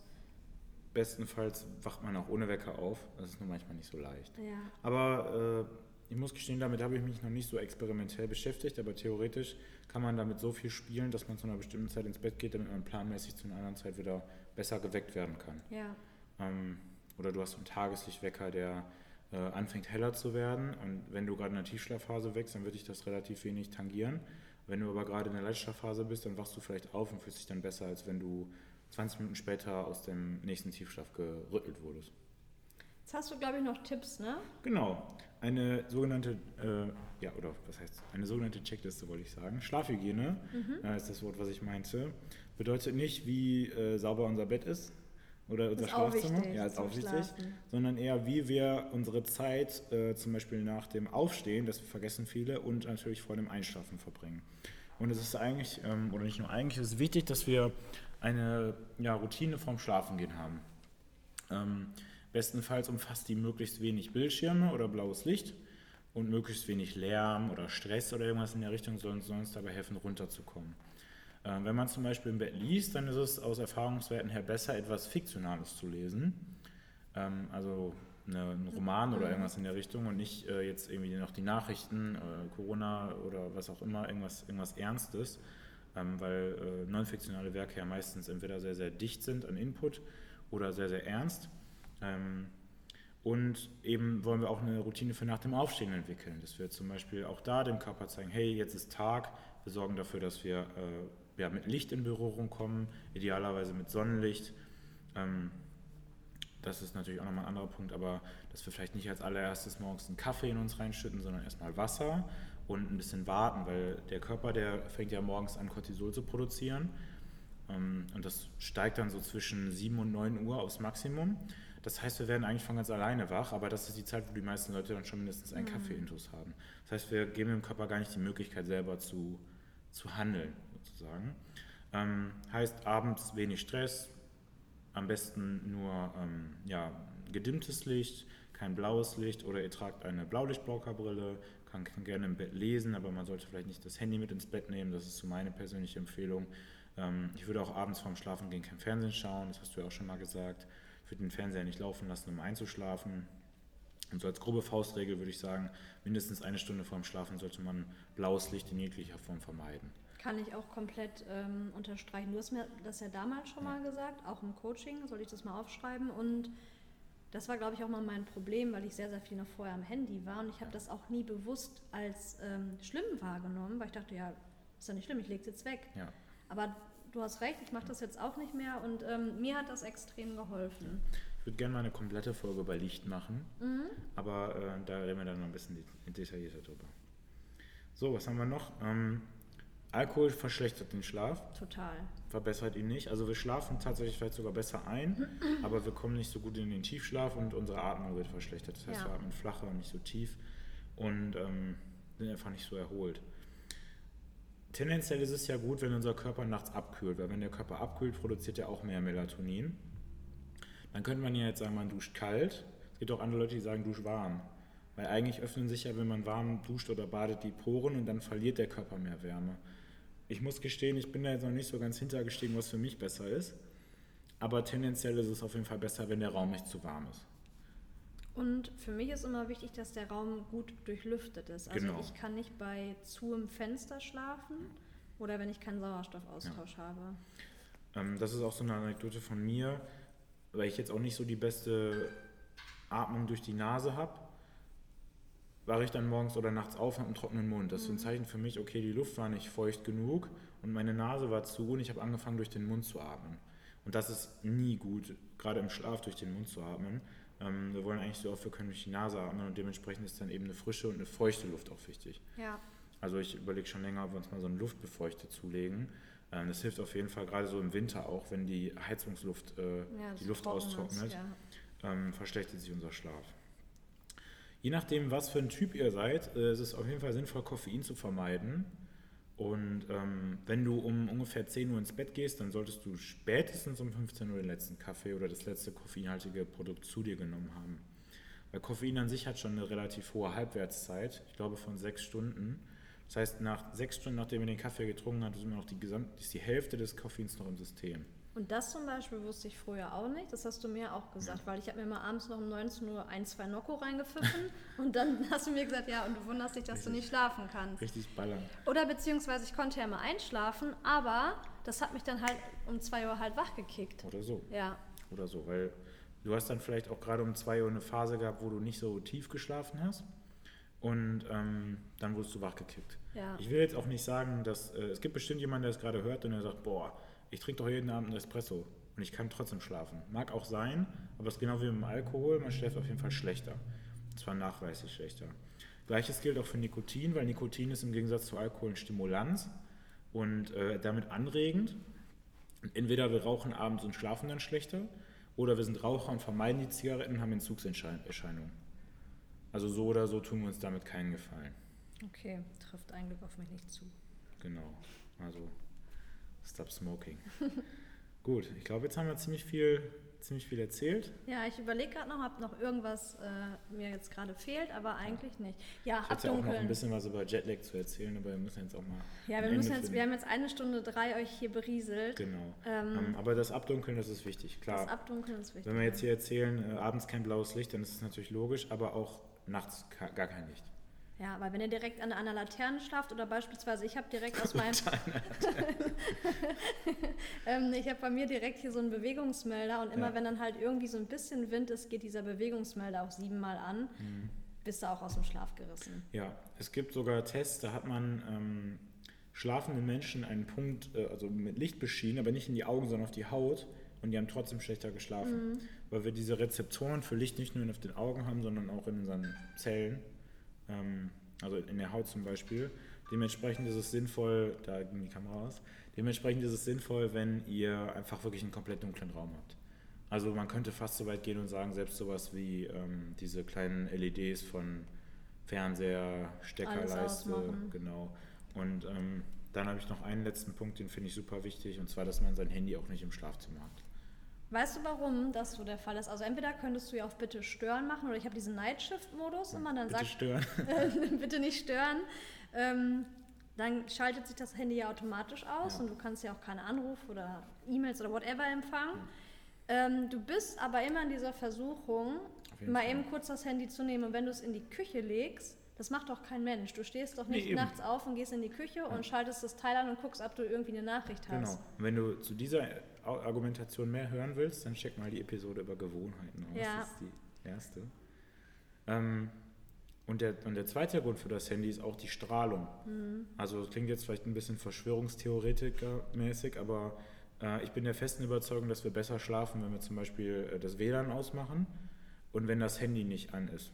Bestenfalls wacht man auch ohne Wecker auf. Das ist nur manchmal nicht so leicht. Ja. Aber äh, ich muss gestehen, damit habe ich mich noch nicht so experimentell beschäftigt, aber theoretisch kann man damit so viel spielen, dass man zu einer bestimmten Zeit ins Bett geht, damit man planmäßig zu einer anderen Zeit wieder besser geweckt werden kann. Ja. Ähm, oder du hast einen Tageslichtwecker, der äh, anfängt heller zu werden und wenn du gerade in der Tiefschlafphase wächst, dann wird dich das relativ wenig tangieren. Wenn du aber gerade in der Leichtschlafphase bist, dann wachst du vielleicht auf und fühlst dich dann besser, als wenn du 20 Minuten später aus dem nächsten Tiefschlaf gerüttelt wurdest. Jetzt hast du, glaube ich, noch Tipps, ne? Genau, eine sogenannte, äh, ja, oder was heißt, eine sogenannte Checkliste wollte ich sagen. Schlafhygiene Mhm. äh, ist das Wort, was ich meinte. Bedeutet nicht, wie äh, sauber unser Bett ist, oder unser Ist Schlafzimmer. ja, ist auch wichtig. Sondern eher, wie wir unsere Zeit äh, zum Beispiel nach dem Aufstehen, das vergessen viele, und natürlich vor dem Einschlafen verbringen. Und es ist eigentlich, ähm, oder nicht nur eigentlich, es ist wichtig, dass wir eine ja, Routine vorm Schlafengehen haben. Ähm, bestenfalls umfasst die möglichst wenig Bildschirme oder blaues Licht und möglichst wenig Lärm oder Stress oder irgendwas in der Richtung soll uns sonst dabei helfen, runterzukommen. Ähm, wenn man zum Beispiel im Bett liest, dann ist es aus Erfahrungswerten her besser, etwas Fiktionales zu lesen. Ähm, also eine, einen Roman oder irgendwas in der Richtung und nicht äh, jetzt irgendwie noch die Nachrichten, äh, Corona oder was auch immer, irgendwas, irgendwas Ernstes, ähm, weil äh, non-fiktionale Werke ja meistens entweder sehr, sehr dicht sind an Input oder sehr, sehr ernst. Ähm, und eben wollen wir auch eine Routine für nach dem Aufstehen entwickeln, dass wir zum Beispiel auch da dem Körper zeigen, hey, jetzt ist Tag, wir sorgen dafür, dass wir äh, ja, mit Licht in Berührung kommen, idealerweise mit Sonnenlicht. Ähm, das ist natürlich auch nochmal ein anderer Punkt, aber dass wir vielleicht nicht als allererstes morgens einen Kaffee in uns reinschütten, sondern erstmal Wasser und ein bisschen warten, weil der Körper, der fängt ja morgens an, Cortisol zu produzieren. Ähm, Und das steigt dann so zwischen 7 und 9 Uhr aufs Maximum. Das heißt, wir werden eigentlich von ganz alleine wach, aber das ist die Zeit, wo die meisten Leute dann schon mindestens einen Kaffee-Intus haben. Das heißt, wir geben dem Körper gar nicht die Möglichkeit, selber zu, zu handeln, sozusagen. Ähm, heißt, abends wenig Stress, am besten nur ähm, ja, gedimmtes Licht, kein blaues Licht oder ihr tragt eine Blaulichtblockerbrille, kann, kann gerne im Bett lesen, aber man sollte vielleicht nicht das Handy mit ins Bett nehmen, das ist so meine persönliche Empfehlung. Ähm, ich würde auch abends vorm Schlafen gehen kein Fernsehen schauen, das hast du ja auch schon mal gesagt. Ich würde den Fernseher nicht laufen lassen, um einzuschlafen. Und so als grobe Faustregel würde ich sagen, mindestens eine Stunde vorm Schlafen sollte man blaues Licht in jeglicher Form vermeiden. Kann ich auch komplett ähm, unterstreichen. Du hast mir das ja damals schon mal gesagt, auch im Coaching, soll ich das mal aufschreiben. Und das war, glaube ich, auch mal mein Problem, weil ich sehr, sehr viel noch vorher am Handy war. Und ich habe das auch nie bewusst als ähm, schlimm wahrgenommen, weil ich dachte, ja, ist ja nicht schlimm, ich lege es jetzt weg. Ja. Aber du hast recht, ich mache das jetzt auch nicht mehr und ähm, mir hat das extrem geholfen. Ich würde gerne mal eine komplette Folge bei Licht machen, aber äh, da reden wir dann noch ein bisschen de- detaillierter drüber. So, was haben wir noch? Ähm, Alkohol verschlechtert den Schlaf, Total. verbessert ihn nicht. Also wir schlafen tatsächlich vielleicht sogar besser ein, (clears throat) aber wir kommen nicht so gut in den Tiefschlaf und unsere Atmung wird verschlechtert. Das heißt, Ja. wir atmen flacher und nicht so tief und ähm, sind einfach nicht so erholt. Tendenziell ist es ja gut, wenn unser Körper nachts abkühlt, weil wenn der Körper abkühlt, produziert er auch mehr Melatonin. Dann könnte man ja jetzt sagen, man duscht kalt. Es gibt auch andere Leute, die sagen, dusch warm. Weil eigentlich öffnen sich ja, wenn man warm duscht oder badet, die Poren und dann verliert der Körper mehr Wärme. Ich muss gestehen, ich bin da jetzt noch nicht so ganz hintergestiegen, was für mich besser ist. Aber tendenziell ist es auf jeden Fall besser, wenn der Raum nicht zu warm ist. Und für mich ist immer wichtig, dass der Raum gut durchlüftet ist. Also Genau. ich kann nicht bei zu im Fenster schlafen oder wenn ich keinen Sauerstoffaustausch habe. Ähm, das ist auch so eine Anekdote von mir, weil ich jetzt auch nicht so die beste Atmung durch die Nase habe. Wache ich dann morgens oder nachts auf und habe einen trockenen Mund. Das ist so ein Zeichen für mich, okay, die Luft war nicht feucht genug und meine Nase war zu und ich habe angefangen durch den Mund zu atmen. Und das ist nie gut, gerade im Schlaf durch den Mund zu atmen. Ähm, wir wollen eigentlich so oft wir können durch die Nase atmen und dementsprechend ist dann eben eine frische und eine feuchte Luft auch wichtig. Ja. Also ich überlege schon länger, ob wir uns mal so einen Luftbefeuchter zulegen. Ähm, Das hilft auf jeden Fall, gerade so im Winter auch, wenn die Heizungsluft äh, ja die Luft austrocknet, Ja. ähm, verschlechtert sich unser Schlaf. Je nachdem, was für ein Typ ihr seid, äh, ist es auf jeden Fall sinnvoll, Koffein zu vermeiden. Und ähm, wenn du um ungefähr 10 Uhr ins Bett gehst, dann solltest du spätestens um 15 Uhr den letzten Kaffee oder das letzte koffeinhaltige Produkt zu dir genommen haben. Weil Koffein an sich hat schon eine relativ hohe Halbwertszeit, ich glaube von sechs Stunden. Das heißt, nach sechs Stunden, nachdem ihr den Kaffee getrunken habt, ist noch die, ist die Hälfte des Koffeins noch im System. Und das zum Beispiel wusste ich früher auch nicht. Das hast du mir auch gesagt, weil ich habe mir mal abends noch um 19 Uhr ein, zwei Nocco reingepfiffen (laughs) und dann hast du mir gesagt, ja, und du wunderst dich, dass du nicht schlafen kannst. Richtig ballern. Oder beziehungsweise ich konnte ja mal einschlafen, aber das hat mich dann halt um 2 Uhr halt wachgekickt. Oder so. Ja, oder so, weil du hast dann vielleicht auch gerade um zwei Uhr eine Phase gehabt, wo du nicht so tief geschlafen hast und ähm, dann wurdest du wachgekickt. ja. Ich will jetzt auch nicht sagen, dass äh, es gibt bestimmt jemanden, der es gerade hört und der sagt, boah, ich trinke doch jeden Abend einen Espresso und ich kann trotzdem schlafen. Mag auch sein, aber es ist genau wie mit dem Alkohol, man schläft auf jeden Fall schlechter. Und zwar nachweislich schlechter. Gleiches gilt auch für Nikotin, weil Nikotin ist im Gegensatz zu Alkohol ein Stimulanz und äh, damit anregend. Entweder wir rauchen abends und schlafen dann schlechter oder wir sind Raucher und vermeiden die Zigaretten und haben Entzugserscheinungen. Also so oder so tun wir uns damit keinen Gefallen. Okay, trifft ein Glück auf mich nicht zu. Genau. Also stop smoking. (laughs) Gut, ich glaube, jetzt haben wir ziemlich viel, ziemlich viel erzählt. Ja, ich überlege gerade noch, ob noch irgendwas äh, mir jetzt gerade fehlt, aber eigentlich nicht. Ja, Ich hätte ja auch noch ein bisschen was über Jetlag zu erzählen, aber wir müssen jetzt auch mal. ja, wir Ende müssen jetzt, finden. wir haben jetzt eine Stunde drei euch hier berieselt. Genau. Ähm, Ähm, aber das Abdunkeln, das ist wichtig, klar. Das Abdunkeln ist wichtig. Wenn wir jetzt hier erzählen, äh, abends kein blaues Licht, dann ist es natürlich logisch, aber auch nachts gar kein Licht. Ja, weil wenn ihr direkt an einer Laterne schlaft oder beispielsweise ich habe direkt aus meinem (laughs) ähm, ich habe bei mir direkt hier so einen Bewegungsmelder und immer Ja. wenn dann halt irgendwie so ein bisschen Wind ist, geht dieser Bewegungsmelder auch siebenmal an. Mhm. Bist du auch aus dem Schlaf gerissen. Ja, es gibt sogar Tests, da hat man ähm, schlafenden Menschen einen Punkt, äh, also mit Licht beschienen, aber nicht in die Augen, sondern auf die Haut und die haben trotzdem schlechter geschlafen. Weil wir diese Rezeptoren für Licht nicht nur auf den Augen haben, sondern auch in unseren Zellen, ähm, also in der Haut zum Beispiel. Dementsprechend ist es sinnvoll, da ging die Kamera aus, dementsprechend ist es sinnvoll, wenn ihr einfach wirklich einen komplett dunklen Raum habt. Also man könnte fast so weit gehen und sagen, selbst sowas wie ähm, diese kleinen LEDs von Fernseher, Steckerleiste, genau. Und ähm, dann habe ich noch einen letzten Punkt, den finde ich super wichtig, und zwar, dass man sein Handy auch nicht im Schlafzimmer hat. Weißt du, warum das so der Fall ist? Also entweder könntest du ja auf Bitte stören machen oder ich habe diesen Night Shift Modus und man dann Bitte sagt, stören. (laughs) bitte nicht stören. Ähm, dann schaltet sich das Handy ja automatisch aus Ja. und du kannst ja auch keine Anrufe oder E-Mails oder whatever empfangen. Ähm, du bist aber immer in dieser Versuchung, mal Fall. eben kurz das Handy zu nehmen und wenn du es in die Küche legst, das macht doch kein Mensch. Du stehst doch Nee, nicht eben. nachts auf und gehst in die Küche und schaltest das Teil an und guckst, ob du irgendwie eine Nachricht hast. Genau. Und wenn du zu dieser Argumentation mehr hören willst, dann check mal die Episode über Gewohnheiten aus. Ja. Das ist die erste. Ähm, und, der, und der zweite Grund für das Handy ist auch die Strahlung. Mhm. Also das klingt jetzt vielleicht ein bisschen Verschwörungstheoretiker-mäßig, aber äh, ich bin der festen Überzeugung, dass wir besser schlafen, wenn wir zum Beispiel äh, das WLAN ausmachen und wenn das Handy nicht an ist.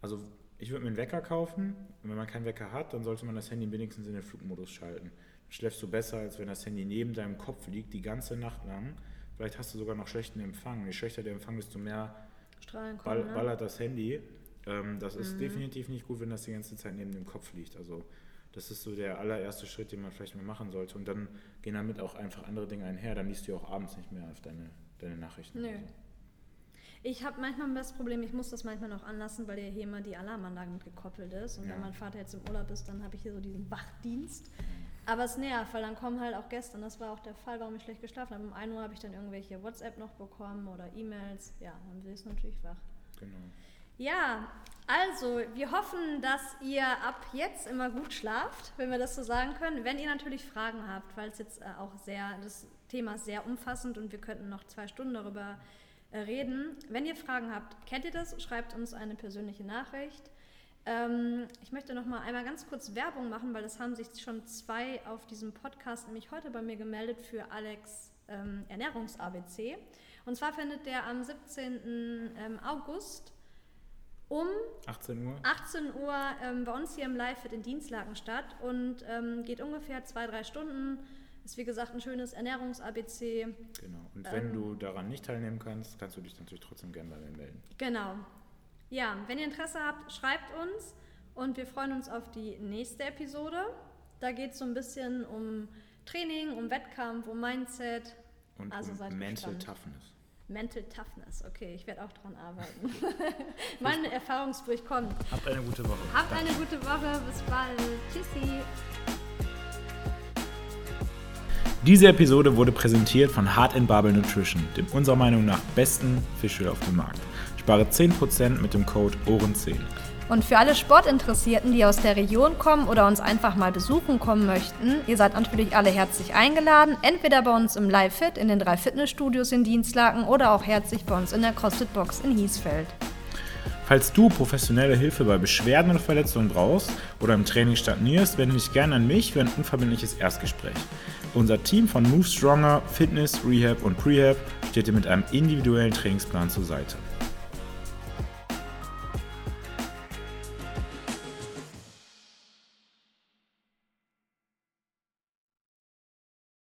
Also ich würde mir einen Wecker kaufen und wenn man keinen Wecker hat, dann sollte man das Handy wenigstens in den Flugmodus schalten. Schläfst du besser, als wenn das Handy neben deinem Kopf liegt, die ganze Nacht lang. Vielleicht hast du sogar noch schlechten Empfang. Je schlechter der Empfang, desto mehr Strahlen ball, kommen, ne? ballert das Handy. Ähm, das ist definitiv nicht gut, wenn das die ganze Zeit neben dem Kopf liegt. Also das ist so der allererste Schritt, den man vielleicht mal machen sollte. Und dann gehen damit auch einfach andere Dinge einher. Dann liest du ja auch abends nicht mehr auf deine, deine Nachrichten. Nö. so. Ich habe manchmal das Problem, ich muss das manchmal noch anlassen, weil ja hier immer die Alarmanlage mit gekoppelt ist. Und Ja. wenn mein Vater jetzt im Urlaub ist, dann habe ich hier so diesen Wachdienst. Aber es nervt, weil dann kommen halt auch gestern, das war auch der Fall, warum ich schlecht geschlafen habe. Um 1 Uhr habe ich dann irgendwelche WhatsApp noch bekommen oder E-Mails. Ja, dann bin ich natürlich wach. Genau. Ja, also wir hoffen, dass ihr ab jetzt immer gut schlaft, wenn wir das so sagen können. Wenn ihr natürlich Fragen habt, weil es jetzt äh, auch sehr, das Thema ist sehr umfassend und wir könnten noch zwei Stunden darüber äh, reden. Wenn ihr Fragen habt, kennt ihr das, schreibt uns eine persönliche Nachricht. Ähm, ich möchte noch mal einmal ganz kurz Werbung machen, weil es haben sich schon zwei auf diesem Podcast nämlich heute bei mir gemeldet für Alex ähm, Ernährungs-ABC. Und zwar findet der am 17. Ähm, August um 18 Uhr? 18 Uhr ähm, bei uns hier im Live-Fit in Dienstlaken statt und ähm, geht ungefähr zwei, drei Stunden. Ist wie gesagt ein schönes Ernährungs-ABC. Genau. Und wenn Ähm. du daran nicht teilnehmen kannst, kannst du dich natürlich trotzdem gerne bei mir melden. Genau. Ja, wenn ihr Interesse habt, schreibt uns und wir freuen uns auf die nächste Episode. Da geht es so ein bisschen um Training, um Wettkampf, um Mindset, Und Also seid um Mental gespannt. Toughness. Mental Toughness. Okay, ich werde auch dran arbeiten. (laughs) (laughs) mein Erfahrungsbericht kommt. Habt eine gute Woche. Habt eine gute Woche. Bis bald. Tschüssi. Diese Episode wurde präsentiert von Hard and Barbell Nutrition, dem unserer Meinung nach besten Fischöl auf dem Markt. Spare 10% mit dem Code OHREN10. Und für alle Sportinteressierten, die aus der Region kommen oder uns einfach mal besuchen kommen möchten, ihr seid natürlich alle herzlich eingeladen, entweder bei uns im Live Fit in den drei Fitnessstudios in Dienstlaken oder auch herzlich bei uns in der CrossFit Box in Hiesfeld. Falls du professionelle Hilfe bei Beschwerden oder Verletzungen brauchst oder im Training stagnierst, wende dich gerne an mich für ein unverbindliches Erstgespräch. Unser Team von Move Stronger, Fitness, Rehab und Prehab steht dir mit einem individuellen Trainingsplan zur Seite.